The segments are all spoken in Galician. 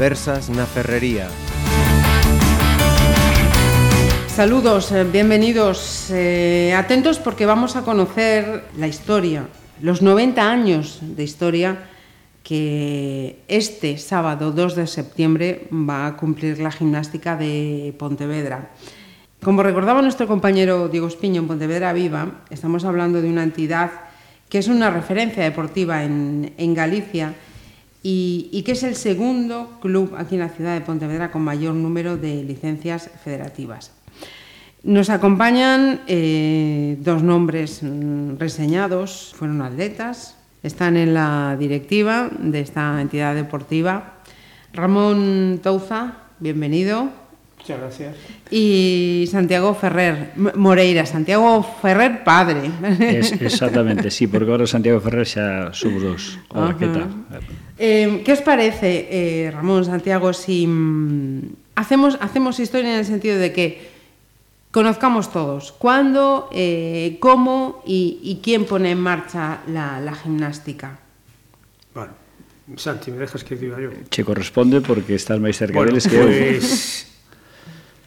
Conversas na Ferrería. Saludos, eh, bienvenidos. Eh, atentos porque vamos a conocer la historia, los 90 años de historia que este sábado 2 de septiembre va a cumplir la gimnástica de Pontevedra. Como recordaba nuestro compañero Diego Espiño en Pontevedra Viva, estamos hablando de una entidad que es una referencia deportiva en Galicia y, y, que es el segundo club aquí en la ciudad de Pontevedra con mayor número de licencias federativas. Nos acompañan eh, dos nombres mm, reseñados, fueron atletas, están en la directiva de esta entidad deportiva. Ramón Touza, bienvenido. Muchas gracias. Y Santiago Ferrer, Moreira, Santiago Ferrer padre. Es, exactamente, sí, porque ahora Santiago Ferrer xa somos dos. Hola, que tal? Eh, ¿Qué os parece, eh, Ramón, Santiago, si mm, hacemos, hacemos historia en el sentido de que conozcamos todos cuándo, eh, cómo y, y, quién pone en marcha la, la gimnástica? Bueno, Santi, me dejas que diga yo. Che corresponde porque estás máis cerca bueno, deles que pues.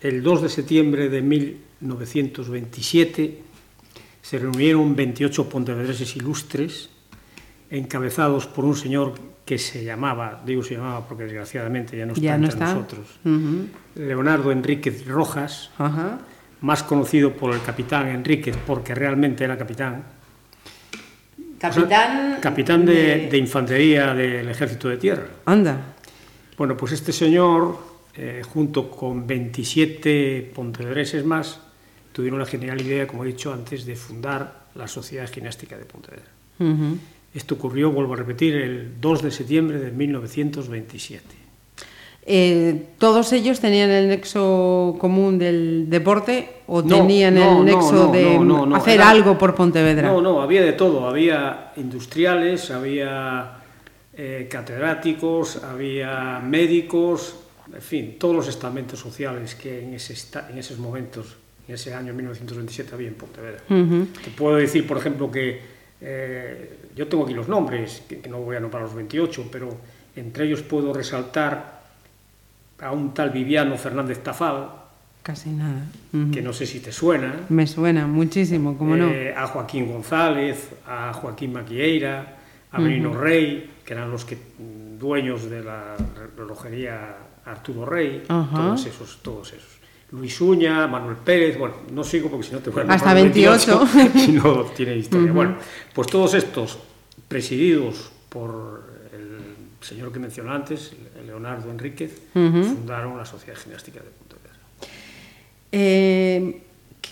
El 2 de septiembre de 1927 se reunieron 28 pontevedreses ilustres encabezados por un señor que se llamaba, digo se llamaba porque desgraciadamente ya no está ya no entre está. nosotros, Uh -huh. Leonardo Enríquez Rojas, uh -huh. más conocido por el capitán Enríquez porque realmente era capitán. Capitán, o sea, capitán de, de... de, infantería del ejército de tierra. Anda. Bueno, pues este señor, eh, junto con 27 pontevedreses más, tuvieron la genial idea, como he dicho antes, de fundar la Sociedad Gimnástica de Pontevedra. Uh -huh. Esto ocurrió, vuelvo a repetir, el 2 de septiembre de 1927. Eh, ¿Todos ellos tenían el nexo común del deporte o no, tenían no, el nexo no, de hacer Era, algo por Pontevedra? No, no, había de todo. Había industriales, había eh, catedráticos, había médicos, en fin, todos los estamentos sociales que en, ese, en esos momentos, en ese año 1927, había en Pontevedra. Uh -huh. Te puedo decir, por ejemplo, que eh, yo tengo aquí los nombres, que, que no voy a nombrar los 28, pero entre ellos puedo resaltar a un tal Viviano Fernández Tafal. Casi nada. Uh -huh. Que no sé si te suena. Me suena muchísimo, ¿cómo no? Eh, a Joaquín González, a Joaquín Maquieira, a Benino uh -huh. Rey, que eran los que, dueños de la relojería Arturo Rey, uh -huh. todos esos, todos esos. Luis Uña, Manuel Pérez, bueno, no sigo porque si no te voy a Hasta 28. 28 si no tiene historia. Bueno, pues todos estos presididos por el señor que mencioné antes, Leonardo Enríquez, uh -huh. fundaron la Sociedad Gimnástica de Pontevedra. Eh,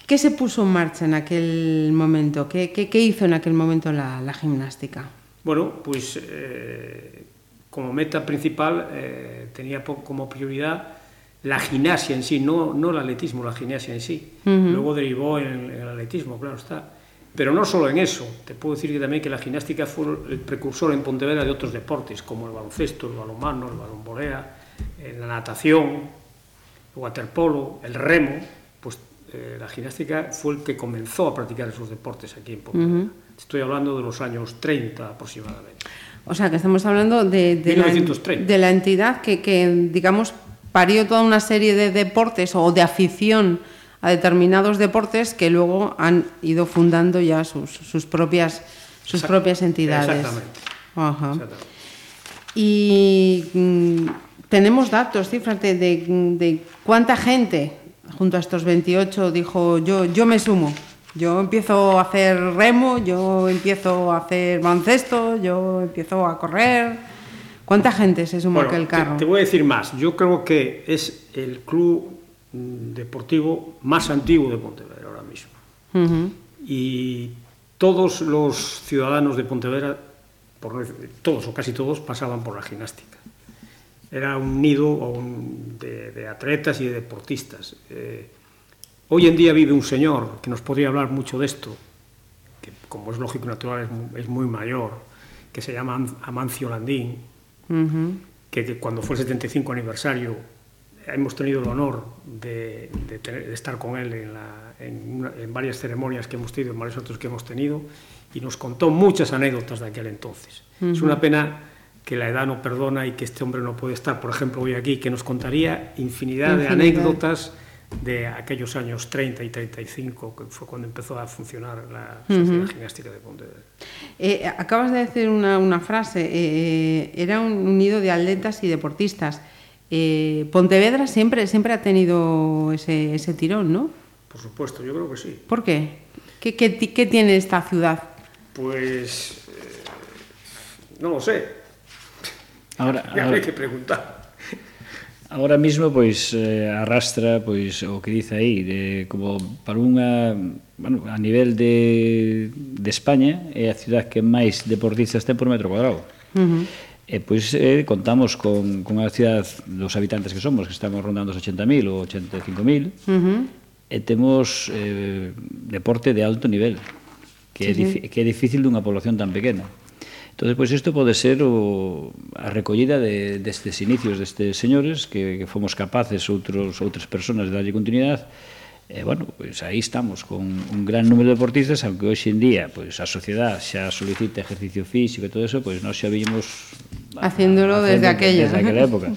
¿Qué se puso en marcha en aquel momento? ¿Qué, qué, qué hizo en aquel momento la, la gimnástica? Bueno, pues eh, como meta principal eh, tenía como prioridad la gimnasia en sí, no, no el atletismo, la gimnasia en sí. Uh -huh. Luego derivó en, en el atletismo, claro está. Pero no solo en eso, te puedo decir que también que la gimnástica fue el precursor en Pontevedra de otros deportes, como el baloncesto, el balonmano, el balonvolea, eh, la natación, el waterpolo, el remo, pues eh, la gimnástica fue el que comenzó a practicar esos deportes aquí en Pontevedra. Uh -huh. Estoy hablando de los años 30 aproximadamente. O sea, que estamos hablando de, de, la, de la, entidad que, que, digamos, parió toda una serie de deportes o de afición a determinados deportes que luego han ido fundando ya sus, sus propias sus Exact propias entidades. Exactamente. Ajá. Exactamente. Y mm, tenemos datos, cifras de, de, de, cuánta gente junto a estos 28 dijo yo, yo me sumo. Yo empiezo a hacer remo, yo empiezo a hacer baloncesto, yo empiezo a correr. ¿Cuánta gente se sumó bueno, aquel carro? Te, te voy a decir más. Yo creo que es el club deportivo más antiguo de Pontevedra ahora mismo. Uh -huh. Y todos los ciudadanos de Pontevedra, por, todos o casi todos, pasaban por la gimnástica. Era un nido de, atletas y de deportistas. Eh, hoy en día vive un señor que nos podría hablar mucho de esto, que como es lógico y natural es muy, es muy mayor, que se llama Amancio Landín, uh -huh. que, que cuando fue el 75 aniversario hemos tenido el honor de, de, tener, de estar con él en, la, en, una, en, varias ceremonias que hemos tenido, en varios otros que hemos tenido, y nos contó muchas anécdotas de aquel entonces. Uh -huh. Es una pena que la edad no perdona y que este hombre no puede estar, por ejemplo, hoy aquí, que nos contaría infinidad, infinidad. de anécdotas de aquellos años 30 y 35, que fue cuando empezó a funcionar la Sociedad uh -huh. Gimnástica de Pontevedra. Eh, acabas de decir una, una frase, eh, era un, un, nido de atletas y deportistas. Eh, Pontevedra siempre, siempre ha tenido ese, ese tirón, ¿no? Por supuesto, yo creo que sí. ¿Por qué? ¿Qué, qué, qué tiene esta ciudad? Pues no lo sé. Ahora, ya ahora, hay que preguntar. Ahora mismo pois eh, arrastra pois o que dice aí de como para unha, bueno, a nivel de de España é a cidade que máis deportistas ten por metro cuadrado. Uh -huh. E pois eh, contamos con, con a cidade dos habitantes que somos, que estamos rondando os 80.000 ou 85.000, uh -huh. e temos eh, deporte de alto nivel, que, sí, é, sí. que é difícil dunha población tan pequena. Entón, pois isto pode ser o, a recollida de, destes inicios destes señores que, que fomos capaces outros, outras personas de darlle continuidade E, bueno, pois aí estamos con un gran número de deportistas, aunque hoxe en día pois, a sociedade xa solicita ejercicio físico e todo eso, pois nós xa vimos... Haciéndolo desde, desde aquella. Desde aquela época.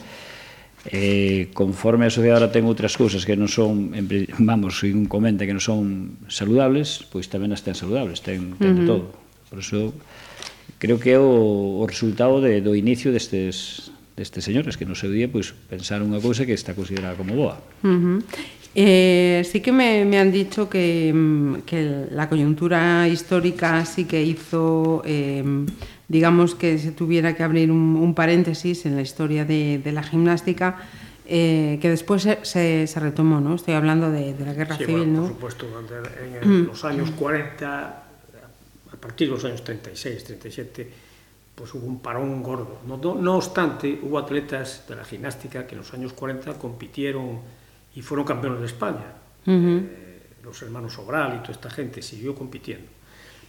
eh, conforme a sociedade ahora ten outras cousas que non son, vamos, un comenta que non son saludables, pois tamén as ten saludables, ten, ten uh -huh. de todo. Por eso creo que é o, o resultado de, do inicio destes, destes señores que no seu día pois, pensaron unha cousa que está considerada como boa. Uh -huh. Eh, sí que me, me han dicho que, que la coyuntura histórica sí que hizo, eh, digamos, que se tuviera que abrir un, un paréntesis en la historia de, de la gimnástica, eh, que después se, se, se, retomó, ¿no? Estoy hablando de, de la guerra sí, civil, bueno, ¿no? Por supuesto, en el, los años 40 a partir dos anos 36, 37, pues hubo un parón gordo. No, no, no obstante, hubo atletas de la gimnástica que en los años 40 compitieron y fueron campeones de España. Uh -huh. eh, los hermanos Sobral y toda esta gente siguió compitiendo.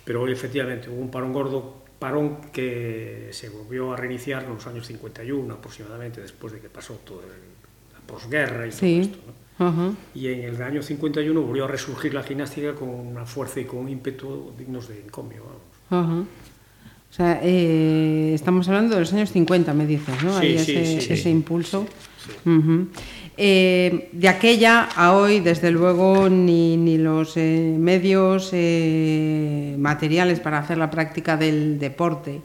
Pero hoy efectivamente hubo un parón gordo, parón que se volvió a reiniciar en los años 51 aproximadamente, después de que pasó toda la posguerra y sí. todo esto. ¿no? Uh -huh. Y en el año 51 volvió a resurgir la gimnástica con una fuerza y con un ímpetu dignos de encomio. Vamos. Uh -huh. O sea, eh, estamos hablando de los años 50, me dices, ¿no? Sí, sí, ese, sí, ese impulso. Uh -huh. eh, de aquella a hoy, desde luego, ni, ni los eh, medios materiales para hacer la práctica del deporte,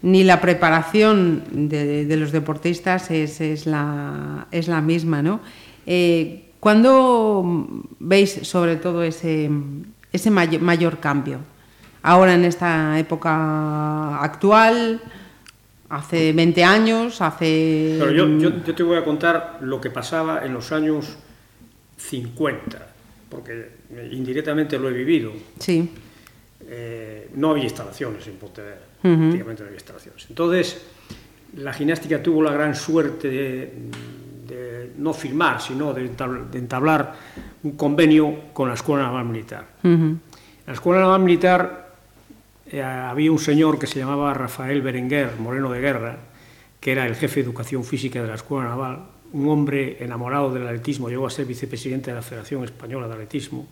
ni la preparación de, de los deportistas es, es, la, es la misma, ¿no? Eh, ¿Cuándo veis sobre todo ese, ese mayor, mayor cambio? Ahora en esta época actual, hace 20 años, hace... Pero yo, yo, yo, te voy a contar lo que pasaba en los años 50, porque indirectamente lo he vivido. Sí. Eh, no había instalaciones en Pontevedra, uh -huh. prácticamente no había instalaciones. Entonces, la gimnástica tuvo la gran suerte de de no firmar, sino de entablar un convenio con la Escuela Naval Militar. Uh -huh. En la Escuela Naval Militar eh, había un señor que se llamaba Rafael Berenguer, Moreno de Guerra, que era el jefe de Educación Física de la Escuela Naval, un hombre enamorado del atletismo, llegó a ser vicepresidente de la Federación Española de Atletismo.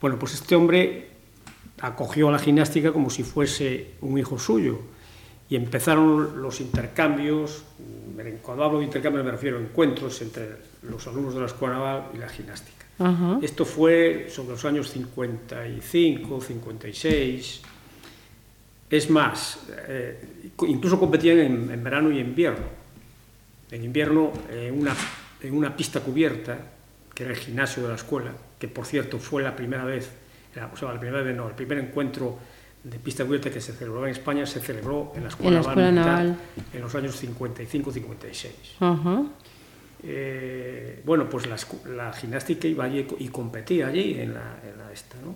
Bueno, pues este hombre acogió a la gimnástica como si fuese un hijo suyo y empezaron los intercambios, cuando hablo de intercambio me refiero a encuentros entre los alumnos de la Escuela Naval y la gimnástica. Uh -huh. Esto fue sobre los años 55, 56. Es más, eh, incluso competían en, en, verano y invierno. En invierno, en una, en una pista cubierta, que era el gimnasio de la escuela, que por cierto fue la primera vez, o sea, la primera vez no, el primer encuentro de pista cubierta que se celebró en España se celebró en la Escuela, en, la escuela Naval, en los años 55-56. Uh -huh. eh, bueno, pues la, la, gimnástica iba allí y competía allí en la, en la esta, ¿no?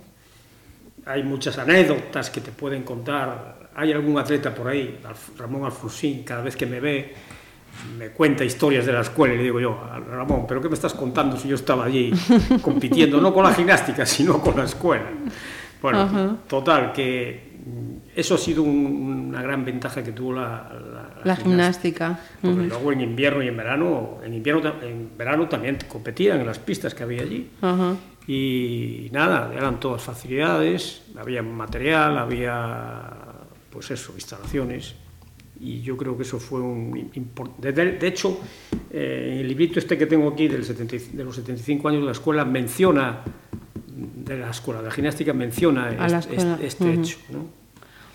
Hay muchas anécdotas que te pueden contar. Hay algún atleta por ahí, Ramón Alfonsín, cada vez que me ve, me cuenta historias de la escuela y le digo yo, Ramón, ¿pero qué me estás contando si yo estaba allí compitiendo, no con la gimnástica, sino con la escuela? Bueno, total, que eso ha sido un, una gran ventaja que tuvo la, la, la gimnástica. Porque uh -huh. luego en invierno y en verano, en invierno en verano también competían en las pistas que había allí. Uh -huh. Y nada, eran todas facilidades, había material, había, pues eso, instalaciones. y yo creo que eso fue un de, de hecho eh, el librito este que tengo aquí del 70, de los 75 años de la escuela menciona de la Escuela de Gimnástica menciona este, este uh -huh. hecho. ¿no?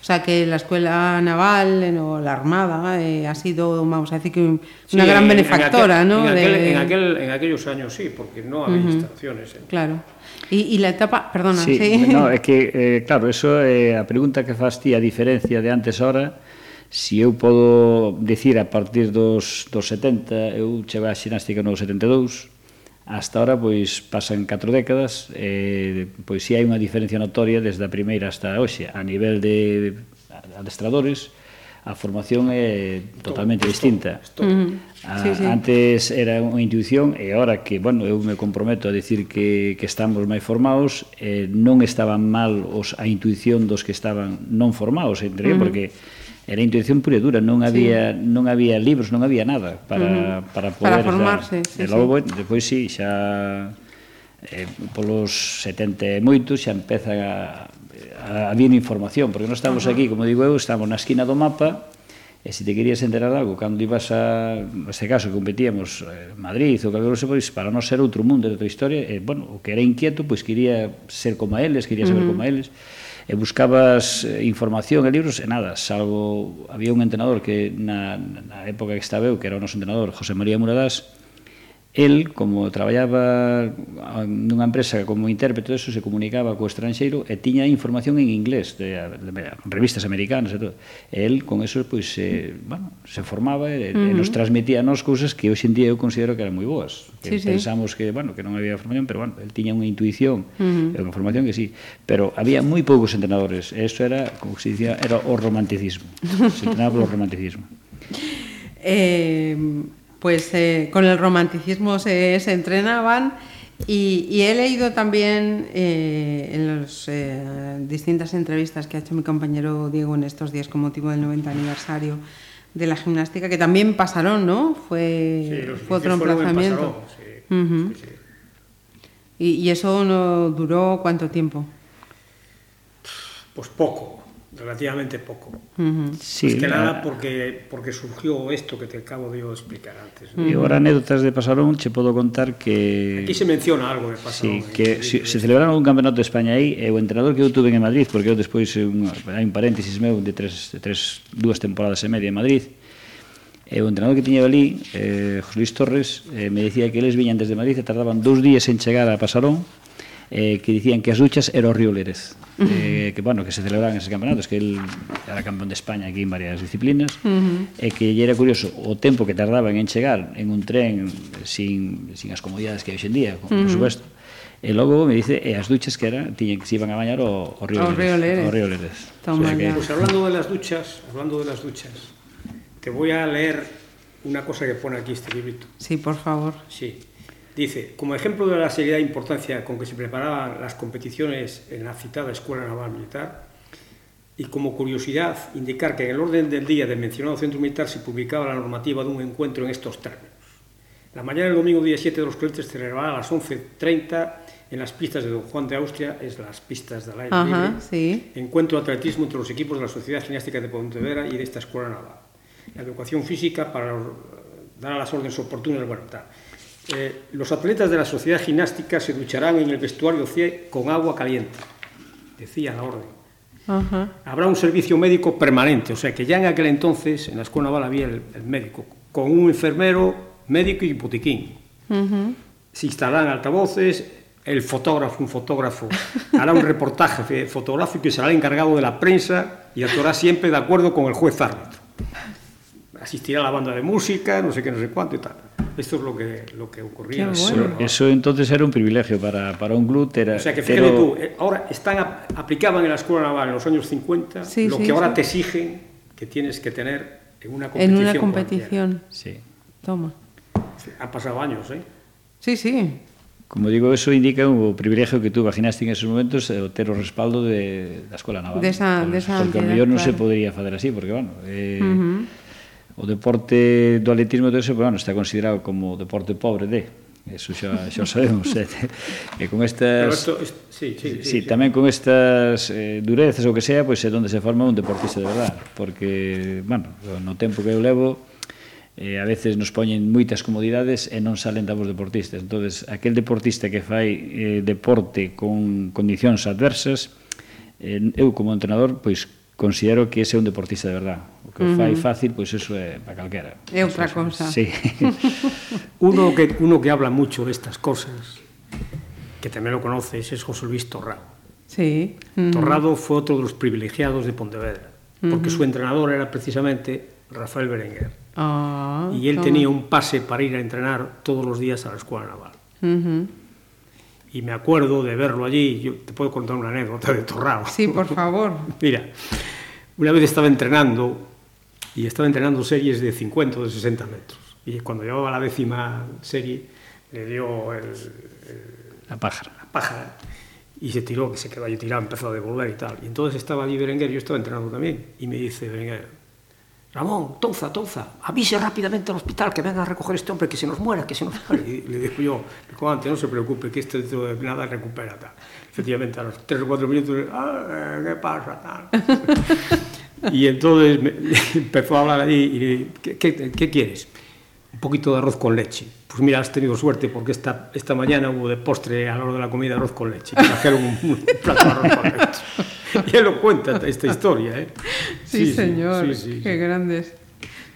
O sea que la Escuela Naval eh, o la Armada eh, ha sido, vamos a decir, que una sí, gran benefactora, en aquel, ¿no? En, aquel, de... aquel, en, aquellos años sí, porque no había uh -huh. instalaciones. ¿eh? Claro. E, e la etapa, perdona, sí. sí. No, é que, eh, claro, eso é eh, a pregunta que faz ti a diferencia de antes ahora, si eu podo decir a partir dos, dos 70, eu cheguei a xinástica no 72, Hasta ahora, pois, pasan catro décadas, e, pois, si hai unha diferencia notoria desde a primeira hasta hoxe, a nivel de adestradores, a formación é totalmente stop, distinta. stop. Uh -huh. A, sí, sí. Antes era unha intuición e agora que, bueno, eu me comprometo a decir que, que estamos máis formados, eh, non estaban mal os, a intuición dos que estaban non formados, entre uh -huh. porque era intuición pura e dura, non había sí. non había libros, non había nada para uh -huh. para poder para formarse, sí, e logo sí. depois si sí, xa eh, polos 70 e moito xa empeza a, a, a vir información, porque non estamos uh -huh. aquí, como digo eu, estamos na esquina do mapa e se te querías enterar algo cando ibas a, neste caso competíamos eh, Madrid ou calquera cousa, pois para non ser outro mundo da tua historia, e, bueno, o que era inquieto, pois quería ser como eles, quería saber uh -huh. como eles e buscabas eh, información e libros e nada, salvo había un entrenador que na, na época que estaba eu, que era o noso entrenador, José María Muradás, el, como traballaba ah, nunha empresa como intérprete, eso se comunicaba co estranxeiro e tiña información en inglés, de, de, de revistas americanas e todo. El, con eso, pois, eh, bueno, se formaba e, uh -huh. e nos transmitía nos cousas que hoxe en día eu considero que eran moi boas. Que sí, pensamos sí. que, bueno, que non había formación, pero, bueno, el tiña unha intuición uh -huh. e unha formación que sí. Pero había moi poucos entrenadores. E eso era, como se dicía, era o romanticismo. Se entrenaba polo romanticismo. eh, pues eh, con el romanticismo se, se entrenaban y, y, he leído también eh, en las eh, distintas entrevistas que ha hecho mi compañero Diego en estos días con motivo del 90 aniversario de la gimnástica, que también pasaron, ¿no? Fue, sí, fue otro emplazamiento. Sí, uh -huh. sí, ¿Y, ¿Y eso no duró cuánto tiempo? Pues poco, relativamente poco. Uh -huh. sí, pues que nada porque, porque surgió esto que te acabo de explicar antes. ¿no? Y ahora anécdotas de Pasarón, che podo contar que... Aquí se menciona algo de Pasarón. Sí, ¿eh? que si, se, se celebraron un campeonato de España aí, e eh, o entrenador que eu tuve en Madrid, porque eu despois, un, hai un paréntesis meu de tres, de tres, dúas temporadas e media en Madrid, E o entrenador que tiña ali, eh, José Luis Torres, eh, me decía que eles viñan desde Madrid e tardaban dous días en chegar a Pasarón eh, que dicían que as duchas era o río Lérez uh -huh. eh, que bueno, que se celebraban esos campeonatos que él era campeón de España aquí en varias disciplinas uh -huh. e que lle era curioso o tempo que tardaban en chegar en un tren sin, sin as comodidades que hai hoxe en día uh -huh. por supuesto E logo me dice, e as duchas que era, tiñen que se iban a bañar o, o río, Lérez. O río Lérez. O sea que... Pues hablando de las duchas, hablando de las duchas, te voy a leer una cosa que pone aquí este librito. Sí, por favor. Sí. Dice, como ejemplo de la seriedad e importancia con que se preparaban las competiciones en la citada Escuela Naval Militar, y como curiosidad, indicar que en el orden del día del mencionado centro militar se publicaba la normativa de un encuentro en estos términos. La mañana del domingo día 7 de los clientes se celebrará a las 11.30 en las pistas de Don Juan de Austria, es las pistas del aire Ajá, libre, sí. encuentro de atletismo entre los equipos de la Sociedad Gimnástica de Pontevedra y de esta Escuela Naval. La educación física para dar a las órdenes oportunas, bueno, tal. Eh, los atletas de la sociedad gimnástica se ducharán en el vestuario C con agua caliente, decía la orden. Uh -huh. Habrá un servicio médico permanente, o sea que ya en aquel entonces en la escuela naval había el, el médico, con un enfermero, médico y botiquín. Uh -huh. Se instalarán altavoces, el fotógrafo, un fotógrafo, hará un reportaje fotográfico y será el encargado de la prensa y actuará siempre de acuerdo con el juez árbitro. Asistirá a la banda de música, no sé qué, no sé cuánto y tal. Esto es lo que, lo que ocurría. Qué Eso, bueno. eso entonces era un privilegio para, para un club. Era, O sea que fíjate pero- tú, eh, ahora están, ap- aplicaban en la escuela naval en los años 50 Sí, lo sí, que ahora sí. te exigen que tienes que tener en una En competición. una cualquiera. competición. Sí. Toma. Han pasado años, ¿eh? Sí, sí. Como digo, eso indica o privilegio que a gimnástica en esos momentos eh, o ter o respaldo de, da escola naval. De esa- de esa porque o entidad, mellor non se claro. podría facer así, porque, bueno, eh, Uh -huh. O deporte do atletismo todo eso, bueno, está considerado como deporte pobre de, Eso xa, xa sabemos. eh? e con estas... Pero esto, es, sí, sí, sí, sí, sí, tamén con estas eh, durezas ou que sea, pois pues, é onde se forma un deportista de verdad. Porque, bueno, no tempo que eu levo, eh, a veces nos poñen moitas comodidades e non salen davos deportistas. entonces aquel deportista que fai eh, deporte con condicións adversas, eh, eu como entrenador, pois considero que ese é un deportista de verdade O que uh -huh. fai fácil, pois eso é para calquera. É outra cousa. Sí. uno, que, uno que habla mucho de estas cosas, que tamén lo conoces, es José Luis Torrado. Sí. Uh -huh. Torrado fue otro de los privilegiados de Pontevedra, uh -huh. porque su entrenador era precisamente Rafael Berenguer. Ah, y él toma. tenía un pase para ir a entrenar todos los días a la escuela naval. Uh -huh. Y me acuerdo de verlo allí. Yo te puedo contar una anécdota de Torrado. Sí, por favor. Mira, una vez estaba entrenando y estaba entrenando series de 50 o de 60 metros. Y cuando llevaba la décima serie, le dio el, A pájara. la paja y se tiró, que se quedó allí tirado, empezó a devolver y tal. Y entonces estaba allí Berenguer, yo estaba entrenando también, y me dice Berenguer, Ramón, Touza, Touza, avise rápidamente al hospital que venga a recoger este hombre, que se nos muera, que se nos muera. Y le digo yo, antes, no se preocupe, que este dentro de nada recupera. Tal. Efectivamente, a los tres o cuatro minutos, "Ah, ¿qué pasa? Tal. y entonces me- empezó a hablar allí y le dije, ¿qué, qué, qué quieres? Un poquito de arroz con leche. Pues mira, has tenido suerte porque esta, esta mañana hubo de postre a la hora de la comida arroz con leche. Trajeron un, un plato de arroz con leche. Y él lo cuenta esta historia, ¿eh? Sí, señor. sí, sí, Qué sí. grandes.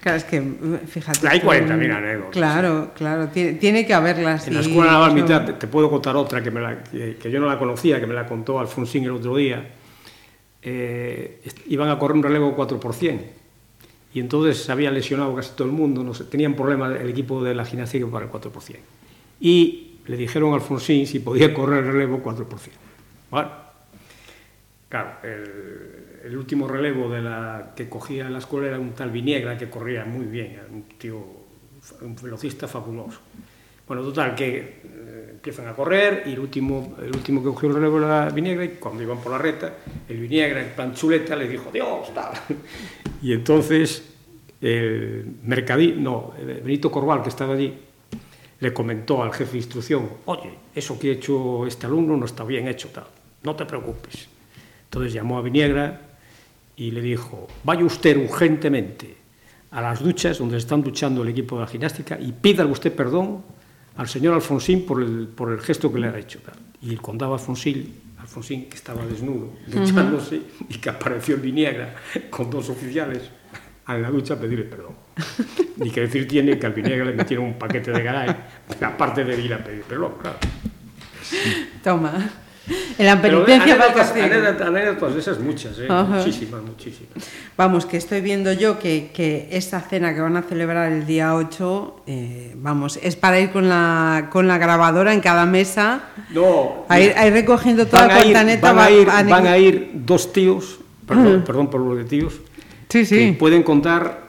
Claro, es que, fíjate. Hay tú, 40.000 anécdotas, Claro, claro. Tiene, tiene que haberlas. En la escuela naval eso- militar te, te puedo contar otra que, me la- que, que yo no la conocía, que me la contó Alfonsín el otro día. Eh, iban a correr un relevo 4 por 100 y entonces se había lesionado casi todo el mundo, no sé, tenían problemas el equipo de la gimnasia para el 4 por 100 Y le dijeron a Alfonsín si podía correr el relevo 4 por 100 Bueno, claro, el, el último relevo de la que cogía en la escuela era un tal Viniegra que corría muy bien, un tío, un velocista fabuloso. Bueno, total, que eh, empiezan a correr y el último, el último que cogió el relevo era Viniegra y cuando iban por la reta, el Viniegra en plan chuleta le dijo, Dios, tal. Y entonces el Mercadí, no, eh, Benito Corval, que estaba allí, le comentó al jefe de instrucción, oye, eso que ha hecho este alumno no está bien hecho, tal, no te preocupes. Entonces llamó a Viniegra y le dijo, vaya usted urgentemente a las duchas donde están duchando el equipo de la gimnástica y pídale usted perdón al señor Alfonsín por el, por el gesto que le ha hecho. tal". Y el condado Alfonsín, Alfonsín, que estaba desnudo, duchándose, y que apareció en Viniegra con dos oficiales en la ducha a pedirle perdón. Y que decir tiene que al Viniegra le metieron un paquete de garay, aparte de ir a pedir perdón, claro. Toma. En la penitencia el anécdotas, anécdotas, de esas muchas, ¿eh? Muchísimas, muchísimas. Vamos, que estoy viendo yo que, que esta cena que van a celebrar el día 8, eh, vamos, es para ir con la, con la grabadora en cada mesa, No, a ir, mira, a ir recogiendo toda la a ir, cortaneta. van, a ir, van- van a ir dos tíos, perdón, perdón por los de tíos, Sí, que pueden contar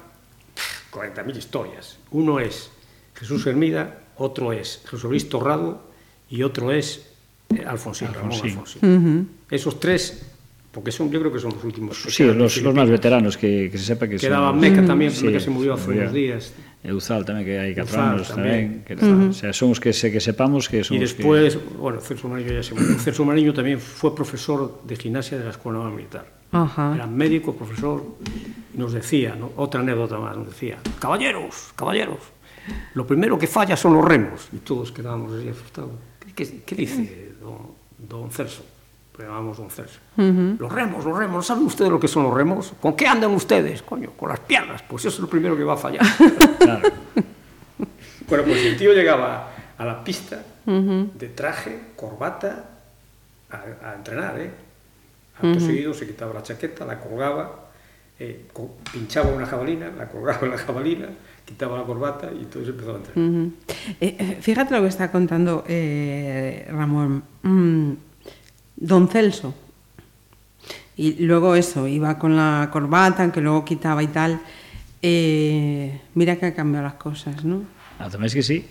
40.000 historias. Uno es Jesús Hermida, otro es Jesús Luis Torrado y otro es Eh, Alfonsín, Ramón Alfonsín. Uh -huh. Esos tres porque son, yo creo que son los últimos. Sí, los, los más veteranos que, que se sepa que Quedaba son... Meca tamén, sí, Meca se murió hace unos días. Eh, Euzal tamén, que hai 4 anos tamén. tamén que, uh -huh. O sea, son os que, se, que sepamos que son E despois, que... bueno, Celso Mariño ya se murió. Celso Mariño tamén foi profesor de gimnasia de la Escola Naval Militar. Ajá. Era médico, profesor, nos decía, ¿no? outra anécdota máis, nos decía, caballeros, caballeros, lo primero que falla son los remos. E todos quedábamos así asustados. ¿Qué, qué, qué dice? don, don Celso, que llamamos don Celso. Uh -huh. Los remos, los remos, ¿saben ustedes lo que son los remos? ¿Con qué andan ustedes? Coño, con las piernas, pues eso es lo primero que va a fallar. claro. Bueno, pues el tío llegaba a la pista uh -huh. de traje, corbata, a, a entrenar, ¿eh? Acto uh -huh. seguido se quitaba la chaqueta, la colgaba, eh, pinchaba una jabalina, la colgaba en la jabalina, quitaba la corbata y entonces empezaba a entrenar. Ujú. Eh, eh, fíjate lo que está contando eh, Ramón. Mm, don Celso. Y luego eso, iba con la corbata, que luego quitaba y tal. Eh, mira que han cambiado las cosas, ¿no? Ah, tamén es que sí.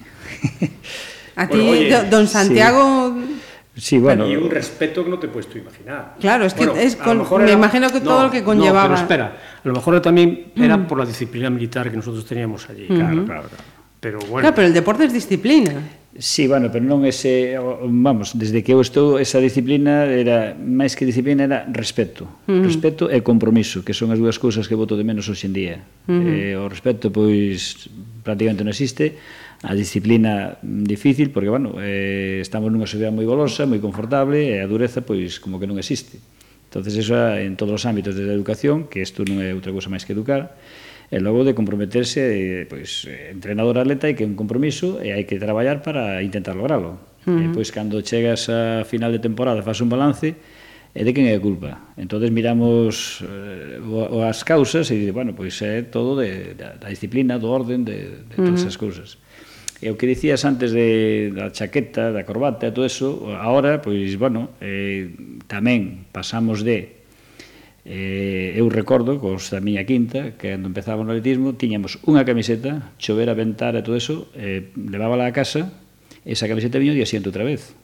A ti, Bueno, oye, do- don Santiago, sí, Sí, bueno. Y un respeto que no te puedes tú imaginar. Claro, es que bueno, es con, me imagino que todo no, lo que conllevaba. No, pero espera, a lo mejor también era mm. por la disciplina militar que nosotros teníamos allí. Claro, claro, claro. Pero bueno. Claro, pero el deporte es disciplina. Sí, bueno, pero non ese, vamos, desde que eu estou esa disciplina era máis que disciplina era respeto. Uh -huh. Respeto e compromiso, que son as dúas cousas que voto de menos hoxe en día. Uh -huh. eh, o respeto pois prácticamente non existe a disciplina mm, difícil porque, bueno, eh, estamos nunha sociedade moi golosa, moi confortable e a dureza, pois, como que non existe. entonces eso en todos os ámbitos da educación, que isto non é outra cousa máis que educar, e logo de comprometerse, pois, entrenador-atleta hai que un compromiso e hai que traballar para intentar lograrlo. Uh -huh. E pois, cando chegas a final de temporada, faz un balance, e de quen é a culpa. Entonces miramos eh, as causas e, bueno, pois é todo de, da, da disciplina, do orden, de, de todas uh -huh. esas cousas. E o que dicías antes de, da chaqueta, da corbata, todo eso, agora, pois, bueno, eh, tamén pasamos de eh, eu recordo, cos da miña quinta, que cando empezaba no atletismo, tiñamos unha camiseta, chovera, e todo eso, eh, levábala a casa, esa camiseta viño día xente outra vez.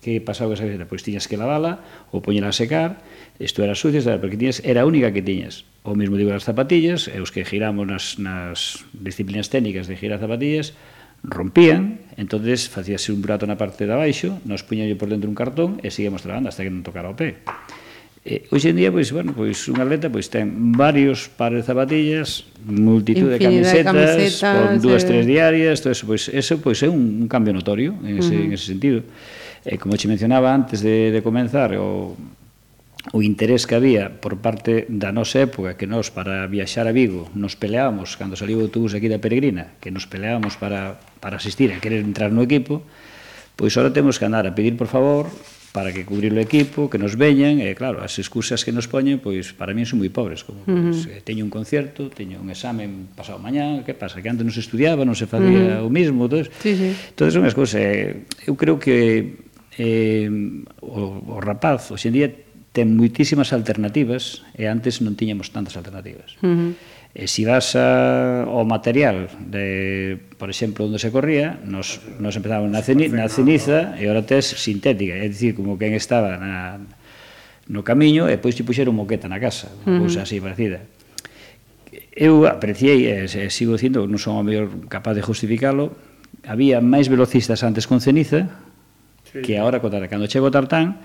Que pasaba con esa camiseta? Pois tiñas que lavala ou poñela a secar, isto era sucia, porque tiñas, era a única que tiñas. O mesmo digo as zapatillas, e os que giramos nas, nas disciplinas técnicas de girar zapatillas, rompían, entonces facíase un burato na parte de abaixo, nos puñalle por dentro un cartón e seguíamos trabando hasta que non tocara o pé. Eh, hoxe en día, pois, bueno, pois un atleta pois ten varios pares de zapatillas, multitud de camisetas, de camisetas, con dúas, eh... tres diarias, todo eso, pois, eso pois, é un, un cambio notorio en ese, uh -huh. en ese sentido. Eh, como che mencionaba antes de, de comenzar, o o interés que había por parte da nosa época que nós para viaxar a Vigo nos peleábamos cando saliu o autobús aquí da Peregrina que nos peleábamos para, para asistir a querer entrar no equipo pois ahora temos que andar a pedir por favor para que cubrir o equipo, que nos veñan, e claro, as excusas que nos poñen, pois para mí son moi pobres, como uh -huh. teño un concierto, teño un examen pasado mañá, que pasa, que antes non se estudiaba, non se facía uh -huh. o mismo, entonces, sí, sí. entonces son as cousas, eu creo que eh, o, o rapaz, hoxe en día, ten muitísimas alternativas e antes non tiñamos tantas alternativas. Uh -huh. E se si vas a, ao material de, por exemplo, onde se corría, nos, nos empezamos na, ceni, na ceniza e ora tes sintética, é dicir, como quen estaba na, no camiño e pois te puxeron moqueta na casa, unha cousa así parecida. Eu apreciei, e, e sigo dicindo, non son o mellor capaz de justificalo, había máis velocistas antes con ceniza sí. que agora co tartán. Cando chego tartán,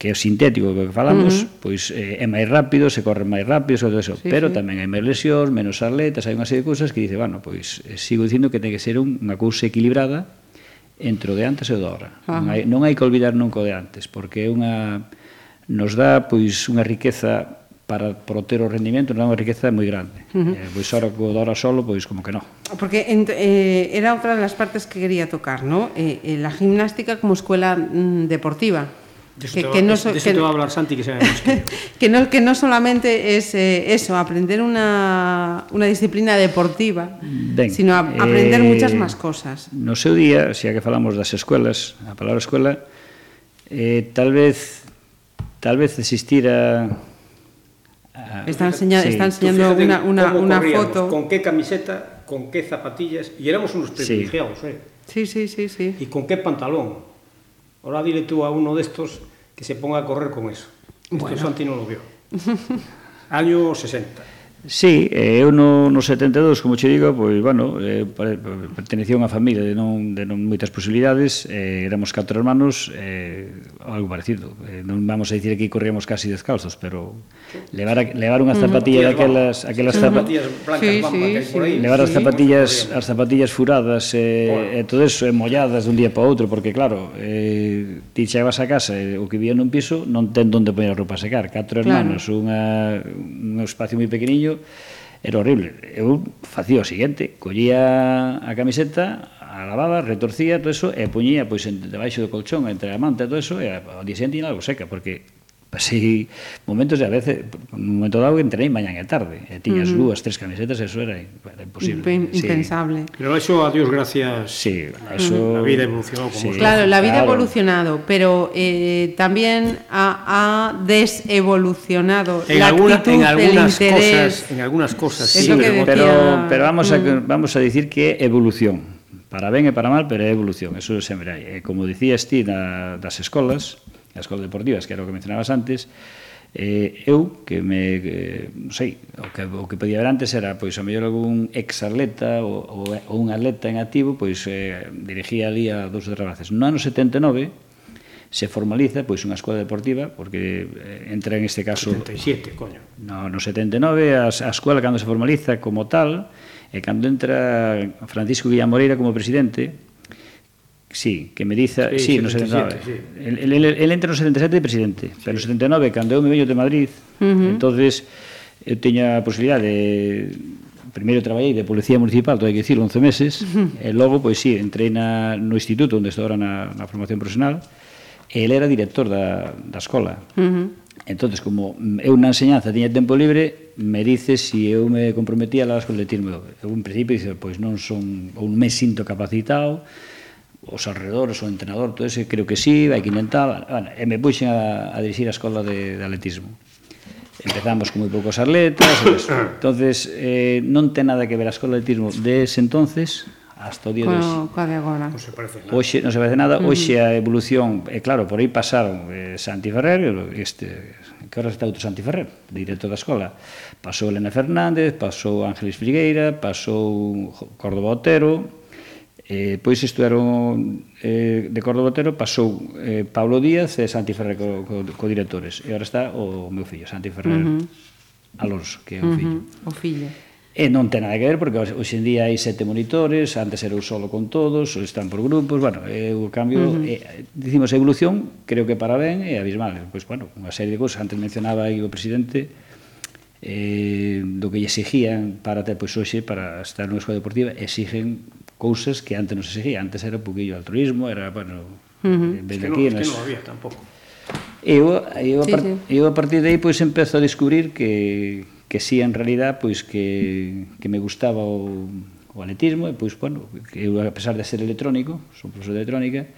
que é o sintético que falamos, uh -huh. pois eh, é máis rápido, se corre máis rápido, todo eso, sí, pero sí. tamén hai máis lesións, menos atletas, hai unha serie de cousas que dice, bueno, pois eh, sigo dicindo que ten que ser un, unha cousa equilibrada entre o de antes e o de ahora. Uh -huh. Non hai non hai que olvidar nunca o de antes, porque é unha nos dá pois unha riqueza para proter o rendimento, non é unha riqueza moi grande. Uh -huh. eh, pois ahora co de ahora solo, pois como que non. Porque eh, era outra das partes que quería tocar, ¿no? Eh, eh, la gimnástica como escuela mm, deportiva Que, que no, de que, te va a hablar Santi que sabemos que... que no que no solamente es eh, eso aprender una, una disciplina deportiva ben, sino a, eh, aprender eh, muchas más cosas no seu día se si a que falamos das escuelas a palabra escuela eh, tal vez tal vez existira a, está, enseña, sí. está enseñando una, una, una foto con qué camiseta con qué zapatillas y éramos unos privilegiados sí. eh. sí, sí, sí, sí. y con qué pantalón Ora dile tú a uno destos que se ponga a correr con eso. Bueno. Esto Santi non lo vio. Año 60. Sí, eu no, no 72, como che digo, pois, bueno, eh, pertenecía a unha familia de non, de non moitas posibilidades, eh, éramos catro hermanos, eh, algo parecido. Eh, non vamos a dicir que corríamos casi descalzos, pero levar, a, levar unhas zapatillas uh -huh. aquelas, aquelas zapatillas blancas, sí, sí, sí, por aí, levar as zapatillas, as zapatillas furadas eh, bueno. e todo eso, e molladas dun día para outro, porque claro, eh, ti chegabas a casa, eh, o que vivía nun piso, non ten onde poñer a roupa a secar, catro hermanos, claro. unha, un espacio moi pequeniño, sitio, era horrible. Eu facía o seguinte, collía a camiseta, a lavaba, retorcía todo eso e poñía pois debaixo do colchón entre a manta e todo eso e ao día seguinte algo seca porque pasei momentos e a veces un momento dado que entrei mañan e tarde e tiñas uh -huh. dúas, tres camisetas eso era, era imposible Impen sí. impensable pero eso a Dios gracias sí, eso... la vida evolucionou como sí, claro, la vida ha claro. evolucionado pero eh, también ha, ha desevolucionado en la alguna, actitud, en algunas del interés cosas, en algunas cosas sí, sí pero, decía... pero, pero vamos, a, mm. uh -huh. vamos a dicir que é evolución para ben e para mal, pero é evolución, eso sempre hai. E como dicías ti na, das escolas, as escolas deportivas, que era o que mencionabas antes, eh, eu que me eh, non sei, o que o que podía ver antes era pois a mellor algún ex atleta ou, ou, ou un atleta en activo, pois eh, dirigía ali a dous tres rabaces. No ano 79 se formaliza pois unha escola deportiva porque eh, entra en este caso 77, coño. No, no 79 a, a escola cando se formaliza como tal e cando entra Francisco Guillán Moreira como presidente Sí, que me dice, sí, sí no 79. Sí. El, el, el entra no 77 de presidente, sí. pero 79 cando eu me veño de Madrid, uh -huh. entonces eu teña a posibilidade de primeiro traballei de policía municipal, todo hai que dicir, 11 meses, uh -huh. e logo, pois sí, entrei na, no instituto onde estou ahora na, na formación profesional, e ele era director da, da escola. Uh -huh. Entonces, como eu na enseñanza tiña tempo libre, me dice se si eu me comprometía a las coletismo. Eu en principio dice, pois non son, ou me sinto capacitado, os alrededores, o entrenador, todo ese, creo que sí, vai que intentar, bueno, e me puxen a, a dirigir a escola de, de atletismo. Empezamos con moi poucos atletas, pues, entonces eh, non ten nada que ver a escola de atletismo de ese entonces, hasta o día co, co de agora. Non se parece nada. Oxe, non se parece nada. hoxe a evolución, e eh, claro, por aí pasaron eh, Santi Ferrer, este, que ahora está outro Santi Ferrer, directo da escola. Pasou Elena Fernández, pasou Ángeles Frigueira, pasou Córdoba Otero, Eh, pois estudaron eh, de Córdoba Otero, pasou eh, Pablo Díaz e Santi Ferrer co, co, co directores. E agora está o meu fillo, Santi Ferrer uh -huh. Alonso, que é o uh -huh. fillo. O fillo. E non ten nada que ver, porque hoxe en día hai sete monitores, antes era eu solo con todos, están por grupos, bueno, é o cambio, uh -huh. é, dicimos a evolución, creo que para ben e abismal. Pois, bueno, unha serie de cousas, antes mencionaba aí o presidente, eh, do que lle exigían para ter, pois hoxe, para estar nunha escola deportiva, exigen cousas que antes non se seguía. Antes era un poquillo altruismo, era, bueno, uh eh, -huh. desde es que aquí... No, es que non había tampouco. Eu, eu, sí, a, par, sí. eu a partir de aí pois empezo a descubrir que, que sí, en realidad, pois que, que me gustaba o, o atletismo e pois, bueno, que eu, a pesar de ser electrónico, son profesor de electrónica,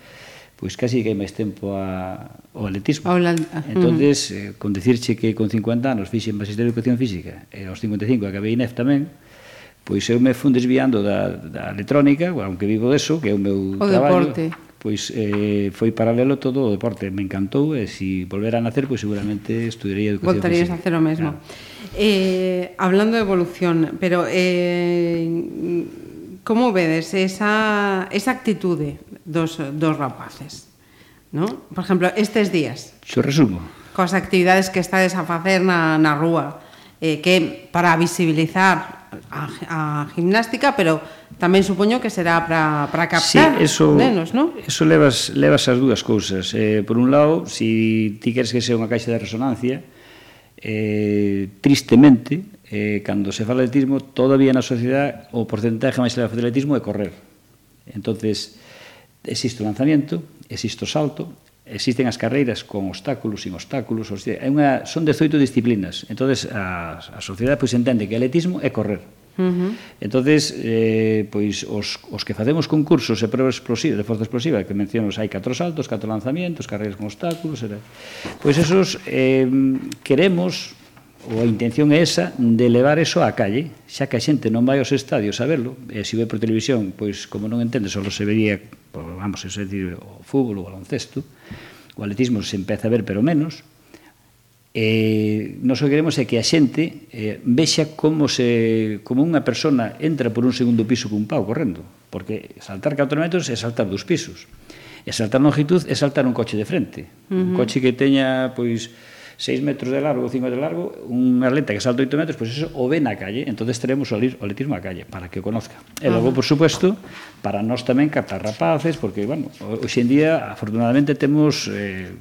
pois casi que hai máis tempo a, ao atletismo. Aula, entonces, uh -huh. eh, con decirche que con 50 anos fixen magisterio de educación física e aos 55 acabei INEF tamén, Pois eu me fun desviando da, da electrónica, aunque vivo deso, que é o meu o traballo. Deporte. Pois eh, foi paralelo todo o deporte, me encantou, e se volver a nacer, pois seguramente estudiaría educación Voltarías física. a hacer o mesmo. Claro. Eh, hablando de evolución, pero eh, como vedes esa, esa actitude dos, dos rapaces? ¿no? Por exemplo, estes días. Xo resumo. Coas actividades que estades a facer na, na rúa eh, que para visibilizar a, a gimnástica, pero tamén supoño que será para, para captar sí, eso, nenos, non? Eso levas, levas as dúas cousas. Eh, por un lado, se si ti queres que sea unha caixa de resonancia, eh, tristemente, eh, cando se fala de atletismo, todavía na sociedade o porcentaje máis elevado de atletismo é correr. entonces existe o lanzamiento, existe o salto, Existen as carreiras con obstáculos, sin obstáculos, é unha, son 18 disciplinas. entonces a, a sociedade pois, entende que atletismo é correr. Uh -huh. entonces eh, pois os, os que facemos concursos e probas explosivas, de forza explosiva que mencionos hai catro saltos, catro lanzamentos carreiras con obstáculos e, pois esos eh, queremos ou a intención é esa de levar eso á calle, xa que a xente non vai aos estadios a verlo, e se ve por televisión, pois como non entende, só se vería, vamos, é dicir, o fútbol, o baloncesto, o atletismo se empeza a ver pero menos, e nos o que queremos é que a xente eh, vexa como se como unha persona entra por un segundo piso cun pau correndo, porque saltar 4 metros é saltar dos pisos. E saltar longitud é saltar un coche de frente, uh -huh. un coche que teña pois 6 metros de largo, 5 de largo, un atleta que salta 8 metros, pois pues eso o ve na calle, entonces teremos o atletismo a calle, para que o conozca. E logo, por supuesto, para nós tamén captar rapaces, porque, bueno, hoxe en día, afortunadamente, temos... Eh,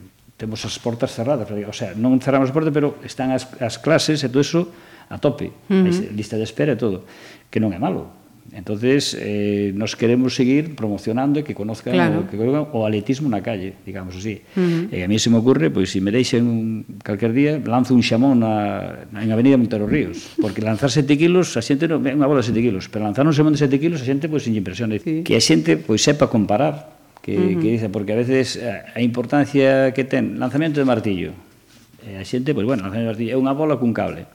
temos as portas cerradas, o sea, non cerramos a portas, pero están as, as clases e todo eso a tope, uh -huh. lista de espera e todo, que non é malo, Entonces, eh, nos queremos seguir promocionando e que conozcan, claro. o, que conozcan o atletismo na calle, digamos así. Uh eh, -huh. E a mí se me ocurre, pois, pues, se me deixen un, calquer día, lanzo un xamón na, en Avenida Montero Ríos, porque lanzar sete kilos, a xente, non, unha bola de sete kilos, pero lanzar un xamón de sete kilos, a xente, pois, pues, impresiona. Sí. Que a xente, pois, pues, sepa comparar, que, uh -huh. que dice, porque a veces a, a importancia que ten, lanzamento de martillo, e a xente, pois, bueno, lanzamento de martillo, é unha bola cun cable,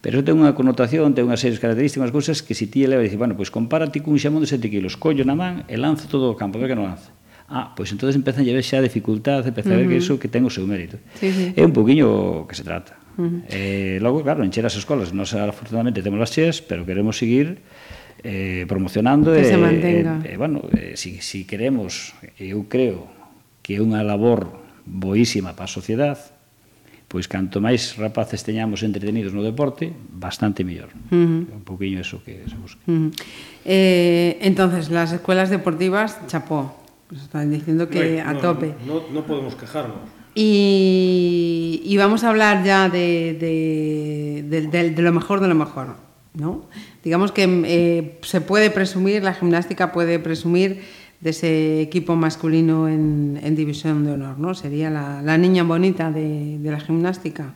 Pero ten unha connotación, ten unhas series características, unhas cousas que se ti eleva e dices, bueno, pois compárate cun xamón de 7 kilos, collo na man e lanzo todo o campo, ver que non lanza. Ah, pois entonces empezan a ver xa dificultades, empezan uh -huh. a ver que iso que ten o seu mérito. Sí, sí. É un poquinho que se trata. Uh -huh. Eh, logo, claro, encher as escolas, nós afortunadamente temos as cheas, pero queremos seguir eh, promocionando que e, se mantenga. e, e bueno, eh, si, si queremos, eu creo que é unha labor boísima para a sociedade, pois canto máis rapaces teñamos entretenidos no deporte, bastante mellor. Uh -huh. Un poquinho eso que se busca. Uh -huh. eh, entonces, las escuelas deportivas, chapó. Pues están diciendo que no, a tope. No, no, no podemos quejarnos. Y, y, vamos a hablar ya de, de, de, de, de lo mejor de lo mejor, ¿no? Digamos que eh, se puede presumir, la gimnástica puede presumir dese equipo masculino en, en División de Honor, ¿no? Sería la, la niña bonita de, de la gimnástica.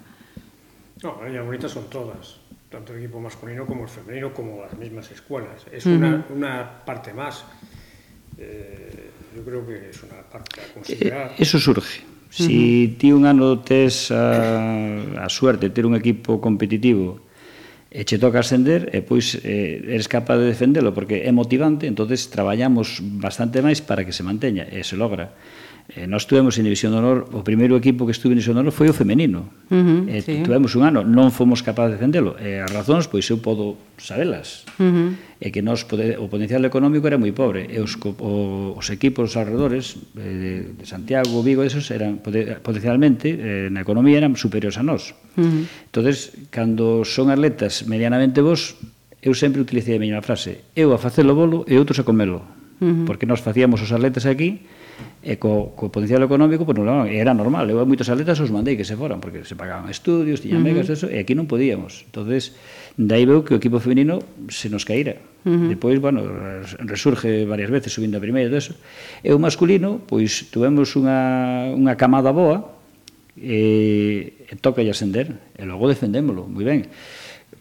No, las niñas bonitas son todas, tanto el equipo masculino como el femenino, como las mismas escuelas. Es uh -huh. una, una parte más. Eh, yo creo que es una parte a considerar. Eh, eso surge. Si uh -huh. ti un ano tes a, a suerte ter un equipo competitivo e che toca ascender e pois eh, eres capaz de defendelo porque é motivante, entonces traballamos bastante máis para que se manteña e se logra. Eh, nós tuvemos en División de Honor, o primeiro equipo que estuve en División de Honor foi o femenino. Uh -huh, eh, sí. Tuvemos un ano, non fomos capaces de defendelo. Eh, as razóns, pois eu podo sabelas. Uh -huh. E eh, que nós pode, o potencial económico era moi pobre. E os, o, os equipos alrededores eh, de Santiago, Vigo, esos eran potencialmente eh, na economía eran superiores a nós. Uh -huh. Entonces, cando son atletas medianamente vos, eu sempre utilicei a mesma frase. Eu a facelo bolo e outros a comelo. Uh -huh. Porque nós facíamos os atletas aquí e co, co potencial económico, pues, non, era normal. Eu a moitos atletas os mandei que se foran, porque se pagaban estudios, tiñan uh -huh. megas, eso, e aquí non podíamos. entonces dai veu que o equipo feminino se nos caíra. Uh -huh. Depois, bueno, resurge varias veces subindo a primeira e eso. E o masculino, pois tuvemos unha, unha camada boa, e, e toca ascender, e logo defendémolo, moi ben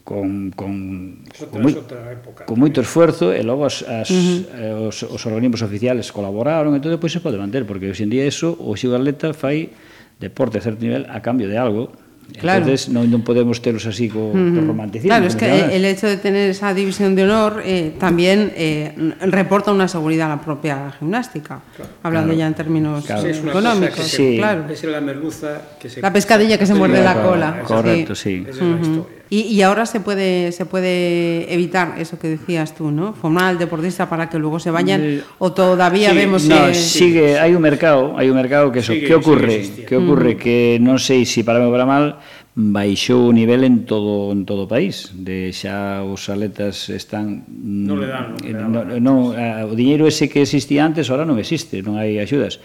con, con, con, moi, época, con moito esforzo e logo as, as, uh -huh. eh, os, os organismos oficiales colaboraron e todo, depois se pode manter porque hoxe en día eso o xigo atleta fai deporte a certo nivel a cambio de algo Claro. Entonces non, non podemos telos así co, uh -huh. co romanticismo. Claro, es que el hecho de tener esa división de honor eh, también eh, reporta una seguridad a la propia gimnástica, claro. hablando claro. ya en términos claro. sí, económicos. Que se, sí. claro. Es la merluza que se... La pescadilla que se muerde la, la cola. cola. Correcto, sí. sí. Esa es uh -huh. la historia. Y, y, ahora se puede, se puede evitar eso que decías tú, ¿no? Formar al deportista para que luego se vayan o todavía sí, vemos... No, que... sigue, hay un mercado, hay un mercado que eso, sigue, ¿qué ocurre? ¿Qué ocurre? Mm. Que non sei se si para me para mal baixou o nivel en todo en todo o país de xa os atletas están mm, non le dan, non, le eh, dan, no, no, o diñeiro ese que existía antes ahora non existe non hai axudas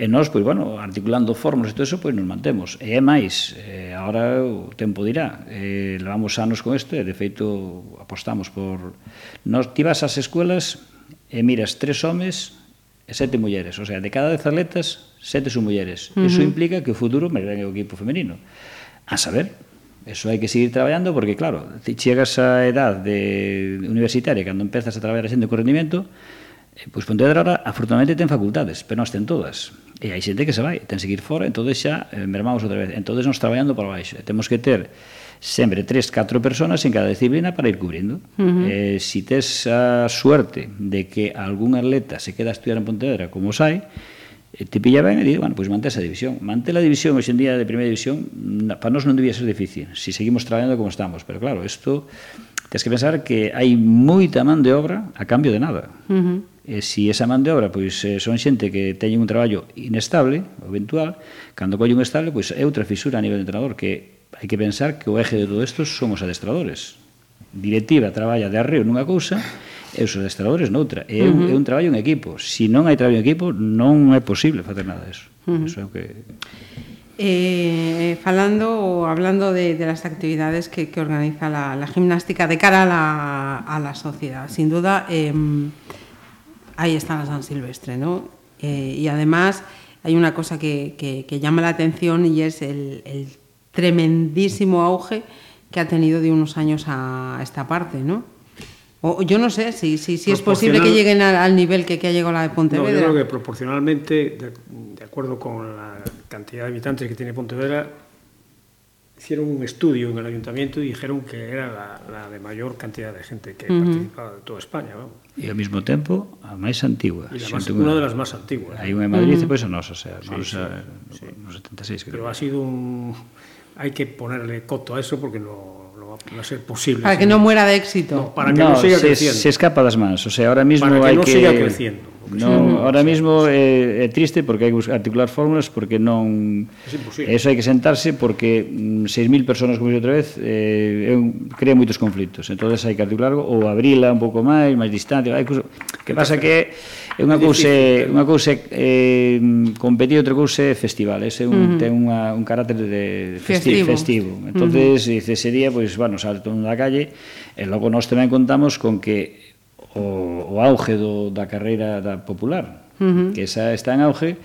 E nós, pois, bueno, articulando fórmulas e todo eso, pois nos mantemos. E é máis, eh, agora o tempo dirá, eh, levamos anos con isto e, de feito, apostamos por... Nos tivas as escuelas e miras tres homes e sete mulleres. O sea, de cada dez atletas, sete son mulleres. Uh -huh. Eso implica que o futuro merece o equipo femenino. A saber, eso hai que seguir traballando porque, claro, chegas a edad de universitaria, cando empezas a traballar a xente con rendimento, Pois Pontevedra ahora, afortunadamente, ten facultades, pero non ten todas. E hai xente que se vai, ten que ir fora, entón xa eh, mermamos outra vez. Entón nos traballando para baixo. E temos que ter sempre tres, catro personas en cada disciplina para ir cubrindo. Uh -huh. eh, si tes a suerte de que algún atleta se queda a estudiar en Pontevedra, como sai, hai, te pilla ben e di, bueno, pois mantén esa división. Mantén a división hoxe en día de primeira división para nós non debía ser difícil, si seguimos traballando como estamos, pero claro, isto tens que pensar que hai moita man de obra a cambio de nada. Uh -huh. E se esa man de obra pois eh, son xente que teñen un traballo inestable, eventual, cando colle un estable, pois é outra fisura a nivel de entrenador que hai que pensar que o eje de todo isto son os adestradores. Directiva traballa de arreo nunha cousa e os adestradores noutra. É un, uh -huh. é un traballo en equipo. Se si non hai traballo en equipo, non é posible facer nada disso. Uh -huh. Eso é o que Eh, falando o hablando de, de las actividades que, que organiza la, la, gimnástica de cara a la, a la sociedad, sin duda eh, ahí está la San Silvestre, ¿no? Eh, y además hay una cosa que, que, que llama la atención y es el, el, tremendísimo auge que ha tenido de unos años a esta parte, ¿no? O yo no sé si, si, si es posible que lleguen al, al nivel que, que, ha llegado la de Pontevedra. No, yo creo que proporcionalmente, de, de, acuerdo con la cantidad de habitantes que tiene Pontevedra, hicieron un estudio en el ayuntamiento y dijeron que era la, la de mayor cantidad de gente que uh -huh. participaba de toda España. ¿no? Y ao mesmo tempo, a máis antigua. E más, una de las más antiguas. Hai unha en Madrid uh -huh. e pois pues, a nosa, o sea, sí, nosa, sí, sí. no 76. Creo. Pero ha sido un... Hay que ponerle coto a eso porque no, a ser posible. Para que no muera de éxito. No, para que no, no siga se, creciendo. Se escapa das mans, o sea, ahora mismo para que hai no que siga creciendo. No, ahora mismo é, eh, é triste porque hai que articular fórmulas porque non eso hai que sentarse porque mm, 6000 personas, como outra vez eh, crea moitos conflitos. Entonces hai que articular algo ou abrila un pouco máis, máis distante, hai que, que pasa que É unha cousa, unha cousa eh, competir, outra cousa é festival, ese un, uh -huh. ten unha, un carácter de festi, festivo. festivo. Entonces, uh -huh. dice, ese día, pois, pues, bueno, salto na calle, e logo nós tamén contamos con que o, o auge do, da carreira da popular, uh -huh. que esa está en auge,